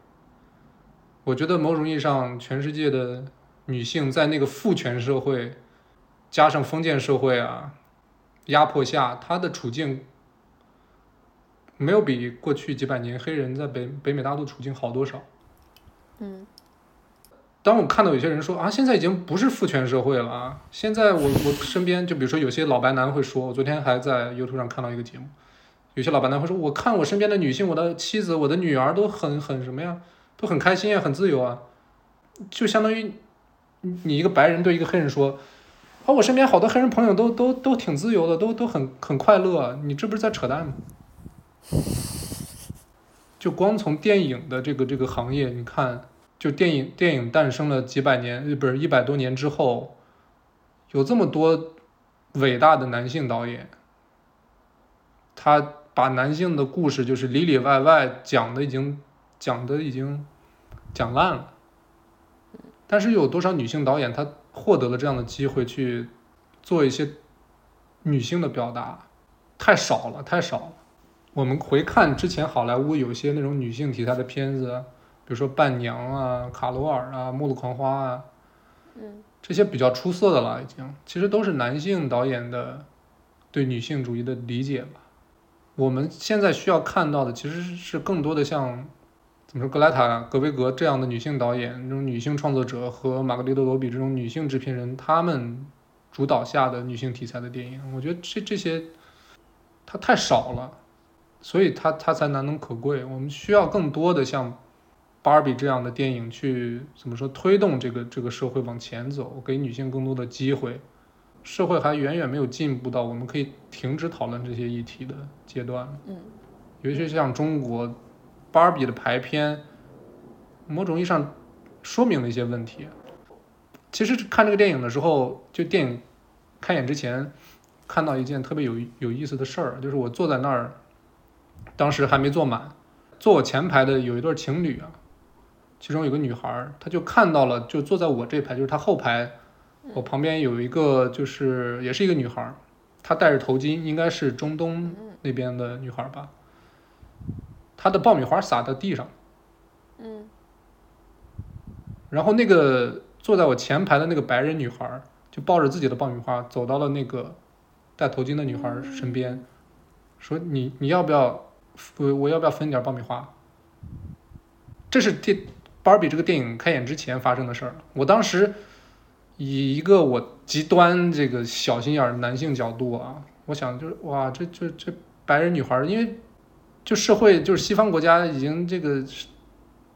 我觉得某种意义上，全世界的女性在那个父权社会，加上封建社会啊，压迫下，她的处境没有比过去几百年黑人在北北美大陆处境好多少。嗯。当我看到有些人说啊，现在已经不是父权社会了啊，现在我我身边就比如说有些老白男会说，我昨天还在 YouTube 上看到一个节目，有些老白男会说，我看我身边的女性，我的妻子，我的女儿都很很什么呀？都很开心啊，很自由啊，就相当于你一个白人对一个黑人说：“啊，我身边好多黑人朋友都都都挺自由的，都都很很快乐。”你这不是在扯淡吗？就光从电影的这个这个行业，你看，就电影电影诞生了几百年，不是一百多年之后，有这么多伟大的男性导演，他把男性的故事就是里里外外讲的已经讲的已经。讲烂了，但是有多少女性导演她获得了这样的机会去做一些女性的表达？太少了，太少了。我们回看之前好莱坞有些那种女性题材的片子，比如说《伴娘》啊、《卡罗尔》啊、《末路狂花》啊，嗯，这些比较出色的了，已经其实都是男性导演的对女性主义的理解吧。我们现在需要看到的其实是更多的像。你说格莱塔·格维格这样的女性导演、这种女性创作者和玛格丽特·罗比这种女性制片人，他们主导下的女性题材的电影，我觉得这这些，它太少了，所以它它才难能可贵。我们需要更多的像《芭比》这样的电影去怎么说推动这个这个社会往前走，给女性更多的机会。社会还远远没有进步到我们可以停止讨论这些议题的阶段。嗯，尤其是像中国。芭比的排片，某种意义上说明了一些问题。其实看这个电影的时候，就电影开演之前，看到一件特别有有意思的事儿，就是我坐在那儿，当时还没坐满，坐我前排的有一对情侣啊，其中有个女孩，她就看到了，就坐在我这排，就是她后排，我旁边有一个就是也是一个女孩，她戴着头巾，应该是中东那边的女孩儿吧。她的爆米花撒到地上，嗯然后那个坐在我前排的那个白人女孩就抱着自己的爆米花走到了那个戴头巾的女孩身边，说你你要不要我我要不要分点爆米花？这是电芭比这个电影开演之前发生的事儿。我当时以一个我极端这个小心眼儿男性角度啊，我想就是哇，这这这白人女孩，因为就社会就是西方国家已经这个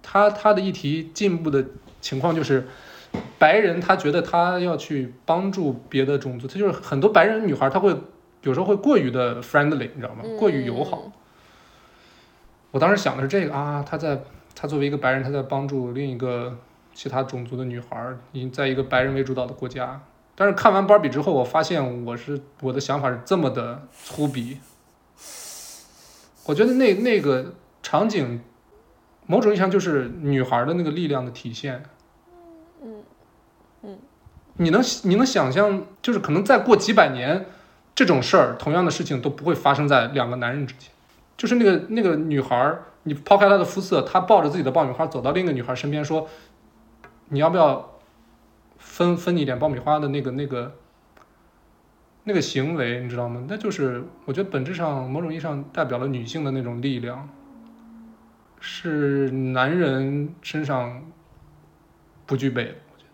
他他的议题进步的情况就是，白人他觉得他要去帮助别的种族，他就是很多白人女孩，她会有时候会过于的 friendly，你知道吗？过于友好。我当时想的是这个啊，他在他作为一个白人，他在帮助另一个其他种族的女孩，已经在一个白人为主导的国家。但是看完芭比之后，我发现我是我的想法是这么的粗鄙。我觉得那那个场景，某种意义上就是女孩的那个力量的体现。嗯嗯，你能你能想象，就是可能再过几百年，这种事儿，同样的事情都不会发生在两个男人之间。就是那个那个女孩儿，你抛开她的肤色，她抱着自己的爆米花走到另一个女孩身边说：“你要不要分分你一点爆米花的那个那个那个行为，你知道吗？那就是我觉得本质上某种意义上代表了女性的那种力量，是男人身上不具备的。我觉得，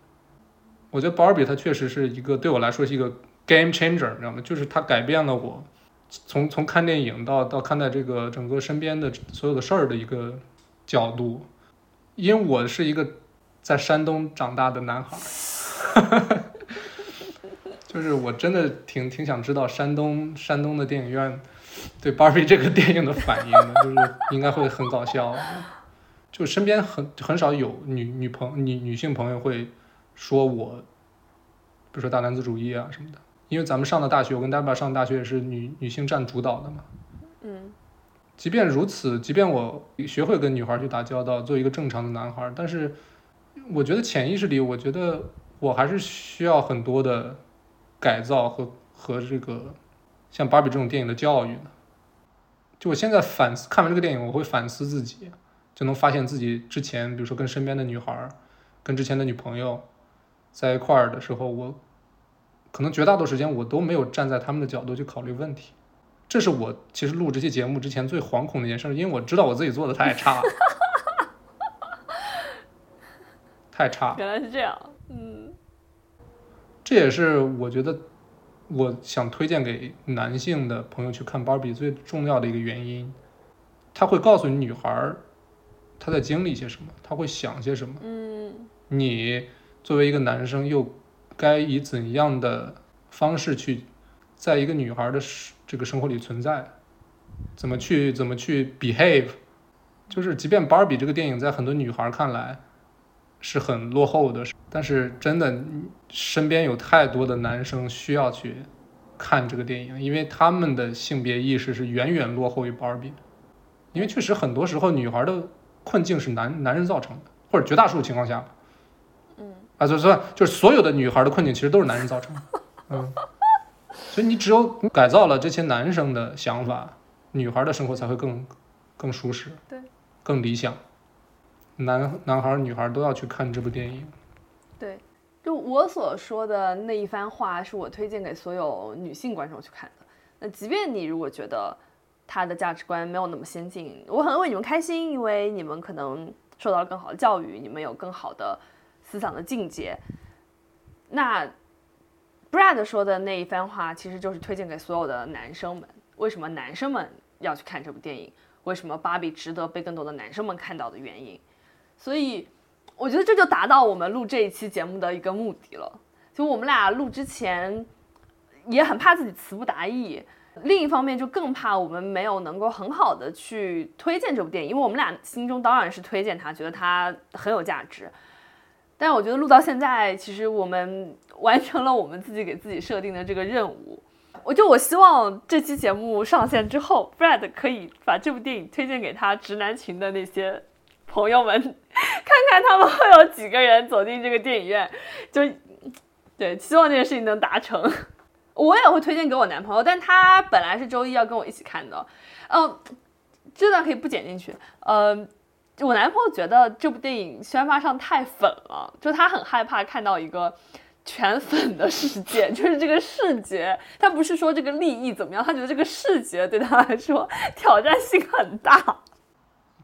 我觉得鲍尔比他确实是一个对我来说是一个 game changer，你知道吗？就是他改变了我。从从看电影到到看待这个整个身边的所有的事儿的一个角度，因为我是一个在山东长大的男孩儿，[laughs] 就是我真的挺挺想知道山东山东的电影院对 Barbie 这个电影的反应的，就是应该会很搞笑，就身边很很少有女女朋女女性朋友会说我，比如说大男子主义啊什么的。因为咱们上的大学，我跟 Debra 上的大学也是女女性占主导的嘛。嗯，即便如此，即便我学会跟女孩去打交道，做一个正常的男孩，但是我觉得潜意识里，我觉得我还是需要很多的改造和和这个像芭比这种电影的教育呢。就我现在反思看完这个电影，我会反思自己，就能发现自己之前，比如说跟身边的女孩，跟之前的女朋友在一块儿的时候，我。可能绝大多数时间我都没有站在他们的角度去考虑问题，这是我其实录这期节目之前最惶恐的一件事，因为我知道我自己做的太差了，[laughs] 太差。原来是这样，嗯，这也是我觉得我想推荐给男性的朋友去看芭比最重要的一个原因，他会告诉你女孩她在经历些什么，她会想些什么，嗯，你作为一个男生又。该以怎样的方式去，在一个女孩的这个生活里存在？怎么去怎么去 behave？就是即便芭比这个电影在很多女孩看来是很落后的，但是真的身边有太多的男生需要去看这个电影，因为他们的性别意识是远远落后于芭比。因为确实很多时候女孩的困境是男男人造成的，或者绝大多数情况下。嗯啊，就算就是所有的女孩的困境其实都是男人造成的，[laughs] 嗯，所以你只有改造了这些男生的想法，女孩的生活才会更更舒适，对，更理想。男男孩女孩都要去看这部电影。对，就我所说的那一番话，是我推荐给所有女性观众去看的。那即便你如果觉得他的价值观没有那么先进，我很为你们开心，因为你们可能受到了更好的教育，你们有更好的。思想的境界。那 Brad 说的那一番话，其实就是推荐给所有的男生们。为什么男生们要去看这部电影？为什么芭比值得被更多的男生们看到的原因？所以，我觉得这就达到我们录这一期节目的一个目的了。就我们俩录之前，也很怕自己词不达意；另一方面，就更怕我们没有能够很好的去推荐这部电影，因为我们俩心中当然是推荐它，觉得它很有价值。但我觉得录到现在，其实我们完成了我们自己给自己设定的这个任务。我就我希望这期节目上线之后，Brad 可以把这部电影推荐给他直男群的那些朋友们，[laughs] 看看他们会有几个人走进这个电影院。就对，希望这件事情能达成。[laughs] 我也会推荐给我男朋友，但他本来是周一要跟我一起看的。嗯，这段可以不剪进去。呃，我男朋友觉得这部电影宣发上太粉了，就他很害怕看到一个。全粉的世界 [laughs] 就是这个视觉，他不是说这个利益怎么样，他觉得这个视觉对他来说挑战性很大。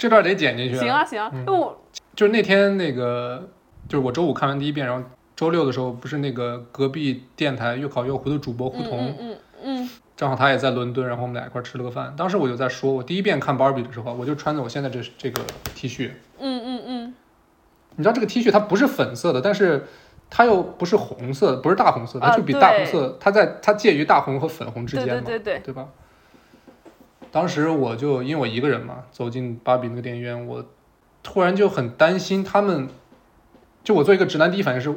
这段得剪进去。行啊行啊，那我就是那天那个，就是我周五看完第一遍，然后周六的时候不是那个隔壁电台又考又糊的主播胡同，嗯嗯，正好他也在伦敦，然后我们俩一块吃了个饭。当时我就在说，我第一遍看 Barbie 的时候，我就穿着我现在这这个 T 恤，嗯嗯嗯，你知道这个 T 恤它不是粉色的，但是。它又不是红色，不是大红色，它就比大红色，它在它介于大红和粉红之间嘛，对对对对吧？当时我就因为我一个人嘛，走进芭比那个电影院，我突然就很担心他们，就我做一个直男，第一反应是，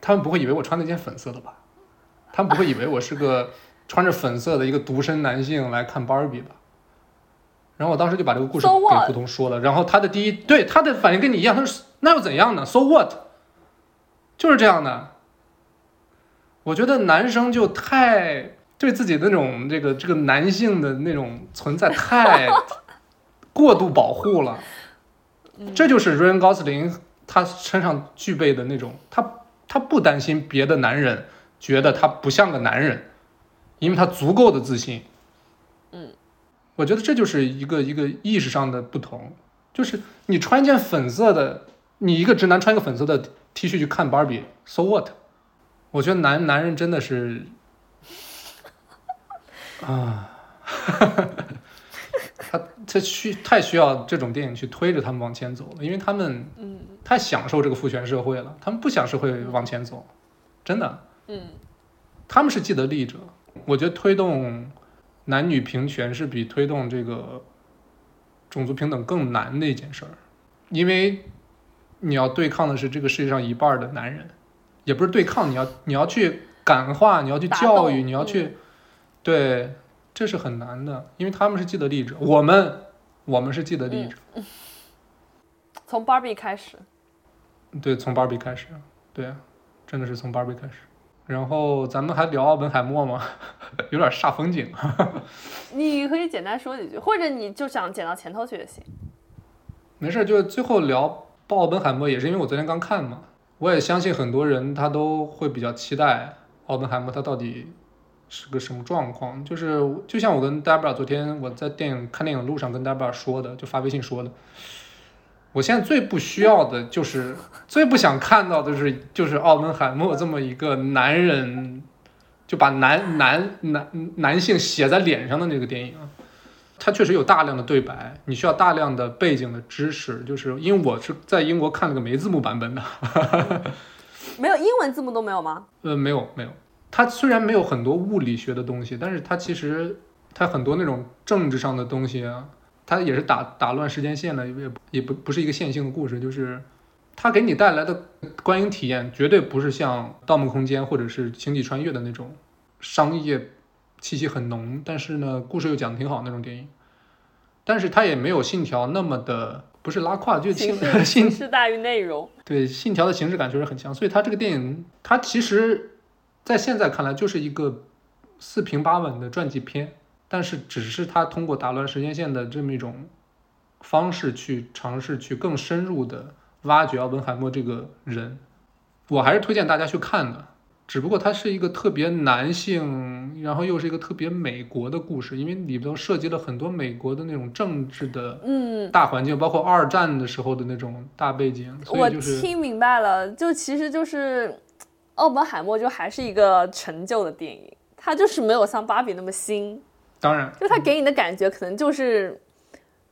他们不会以为我穿那件粉色的吧？他们不会以为我是个穿着粉色的一个独身男性来看芭比吧？然后我当时就把这个故事给胡同说了，然后他的第一对他的反应跟你一样，他说那又怎样呢？So what？就是这样的，我觉得男生就太对自己那种这个这个男性的那种存在太 [laughs] 过度保护了，这就是 Ryan Gosling 他身上具备的那种，他他不担心别的男人觉得他不像个男人，因为他足够的自信。嗯，我觉得这就是一个一个意识上的不同，就是你穿一件粉色的，你一个直男穿一个粉色的。T 恤去看芭比，So what？我觉得男男人真的是啊，[laughs] 他他需太需要这种电影去推着他们往前走了，因为他们嗯太享受这个父权社会了，他们不想社会往前走，真的嗯，他们是既得利益者。我觉得推动男女平权是比推动这个种族平等更难的一件事儿，因为。你要对抗的是这个世界上一半的男人，也不是对抗，你要你要去感化，你要去教育，你要去，对，这是很难的，因为他们是既得利益者，我们我们是既得利益者。从 Barbie 开始，对，从 Barbie 开始，对，真的是从 Barbie 开始。然后咱们还聊奥本海默吗？[laughs] 有点煞风景。[laughs] 你可以简单说几句，或者你就想剪到前头去也行。没事，就最后聊。奥本海默也是因为我昨天刚看嘛，我也相信很多人他都会比较期待奥本海默他到底是个什么状况。就是就像我跟 Debra 昨天我在电影看电影路上跟 Debra 说的，就发微信说的，我现在最不需要的就是最不想看到的是就是奥本海默这么一个男人，就把男男男男性写在脸上的那个电影。它确实有大量的对白，你需要大量的背景的知识。就是因为我是在英国看了个没字幕版本的，[laughs] 没有英文字幕都没有吗？呃，没有没有。它虽然没有很多物理学的东西，但是它其实它很多那种政治上的东西啊，它也是打打乱时间线的，也也不不是一个线性的故事。就是它给你带来的观影体验，绝对不是像《盗梦空间》或者是《星际穿越》的那种商业。气息很浓，但是呢，故事又讲的挺好那种电影，但是它也没有《信条》那么的不是拉胯，就形 [laughs] 形式大于内容。对，《信条》的形式感确实很强，所以它这个电影，它其实，在现在看来就是一个四平八稳的传记片，但是只是他通过打乱时间线的这么一种方式去尝试去更深入的挖掘奥本海默这个人，我还是推荐大家去看的。只不过它是一个特别男性，然后又是一个特别美国的故事，因为里头涉及了很多美国的那种政治的嗯大环境，包括二战的时候的那种大背景。我听明白了，就其实就是奥本海默就还是一个陈旧的电影，它就是没有像芭比那么新。当然，就它给你的感觉可能就是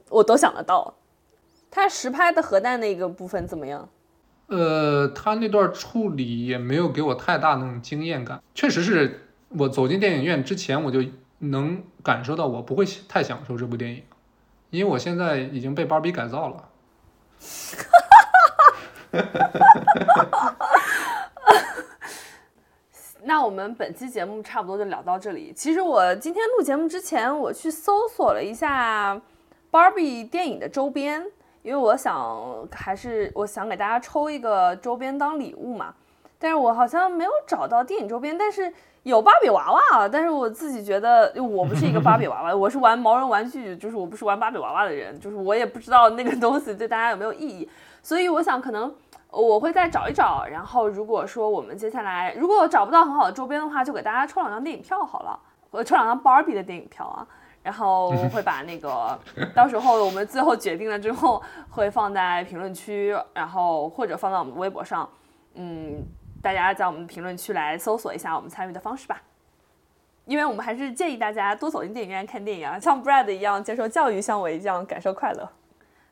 我都想得到。它实拍的核弹那个部分怎么样？呃，他那段处理也没有给我太大那种惊艳感。确实是我走进电影院之前，我就能感受到我不会太享受这部电影，因为我现在已经被芭比改造了。[laughs] 那我们本期节目差不多就聊到这里。其实我今天录节目之前，我去搜索了一下 Barbie 电影的周边，因为我想还是我想给大家抽一个周边当礼物嘛。但是我好像没有找到电影周边，但是有芭比娃娃。但是我自己觉得我不是一个芭比娃娃，[laughs] 我是玩毛绒玩具，就是我不是玩芭比娃娃的人，就是我也不知道那个东西对大家有没有意义。所以我想可能。我会再找一找，然后如果说我们接下来如果找不到很好的周边的话，就给大家抽两张电影票好了，我抽两张 Barbie 的电影票啊，然后 [laughs] 会把那个到时候我们最后决定了之后会放在评论区，然后或者放到我们微博上，嗯，大家在我们评论区来搜索一下我们参与的方式吧，因为我们还是建议大家多走进电影院看电影啊，像 Brad 一样接受教育，像我一样感受快乐。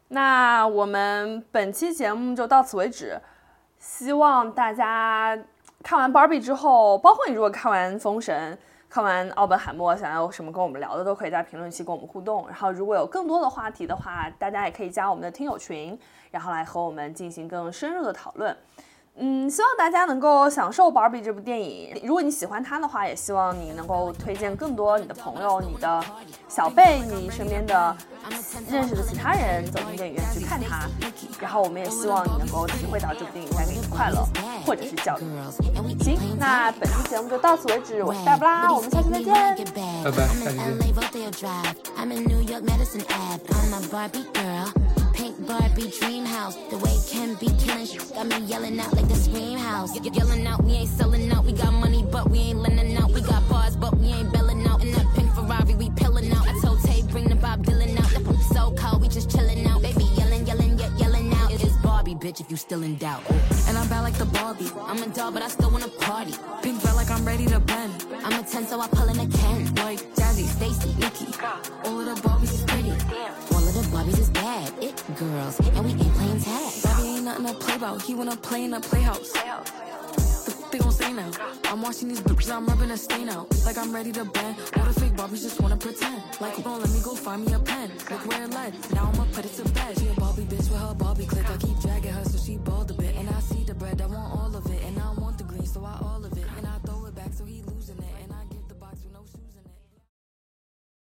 那我们本期节目就到此为止，希望大家看完 Barbie 之后，包括你如果看完封神、看完奥本海默，想要有什么跟我们聊的，都可以在评论区跟我们互动。然后如果有更多的话题的话，大家也可以加我们的听友群，然后来和我们进行更深入的讨论。嗯，希望大家能够享受《Barbie》这部电影。如果你喜欢它的话，也希望你能够推荐更多你的朋友、你的小辈、你身边的认识的其他人走进电影院去看它。然后，我们也希望你能够体会到这部电影带给你的快乐，或者是教育。行，那本期节目就到此为止。我是大布拉，我们下期再见，拜拜，下期见。Barbie dream house. The way can be killing shit got me yelling out like the scream house. Y- yelling out, we ain't selling out. We got money, but we ain't lending out. We got bars, but we ain't belling out. In that pink Ferrari, we pillin' out. I told Tay, bring the Bob Dylan out. The poop so cold, we just chillin' out. Baby yelling, yelling, yet yelling out. It is Barbie, bitch, if you still in doubt. And I'm bad like the Barbie. I'm a doll, but I still wanna party. Pink felt like I'm ready to bend. I'm a 10, so I pull in a Ken. Like Jazzy, Stacy, Nikki. All of the Barbies is pretty. All of the Barbies is girls, and we ain't playing tag. Bobby ain't nothing to play about. He wanna play in a playhouse. The f- they gon' say now? I'm watching these bitches, I'm rubbing a stain out. Like I'm ready to bend. All the fake Barbies just wanna pretend. Like, don't let me go find me a pen. Look where it led. Now I'ma put it to bed. She a Barbie bitch with her Barbie click. I keep.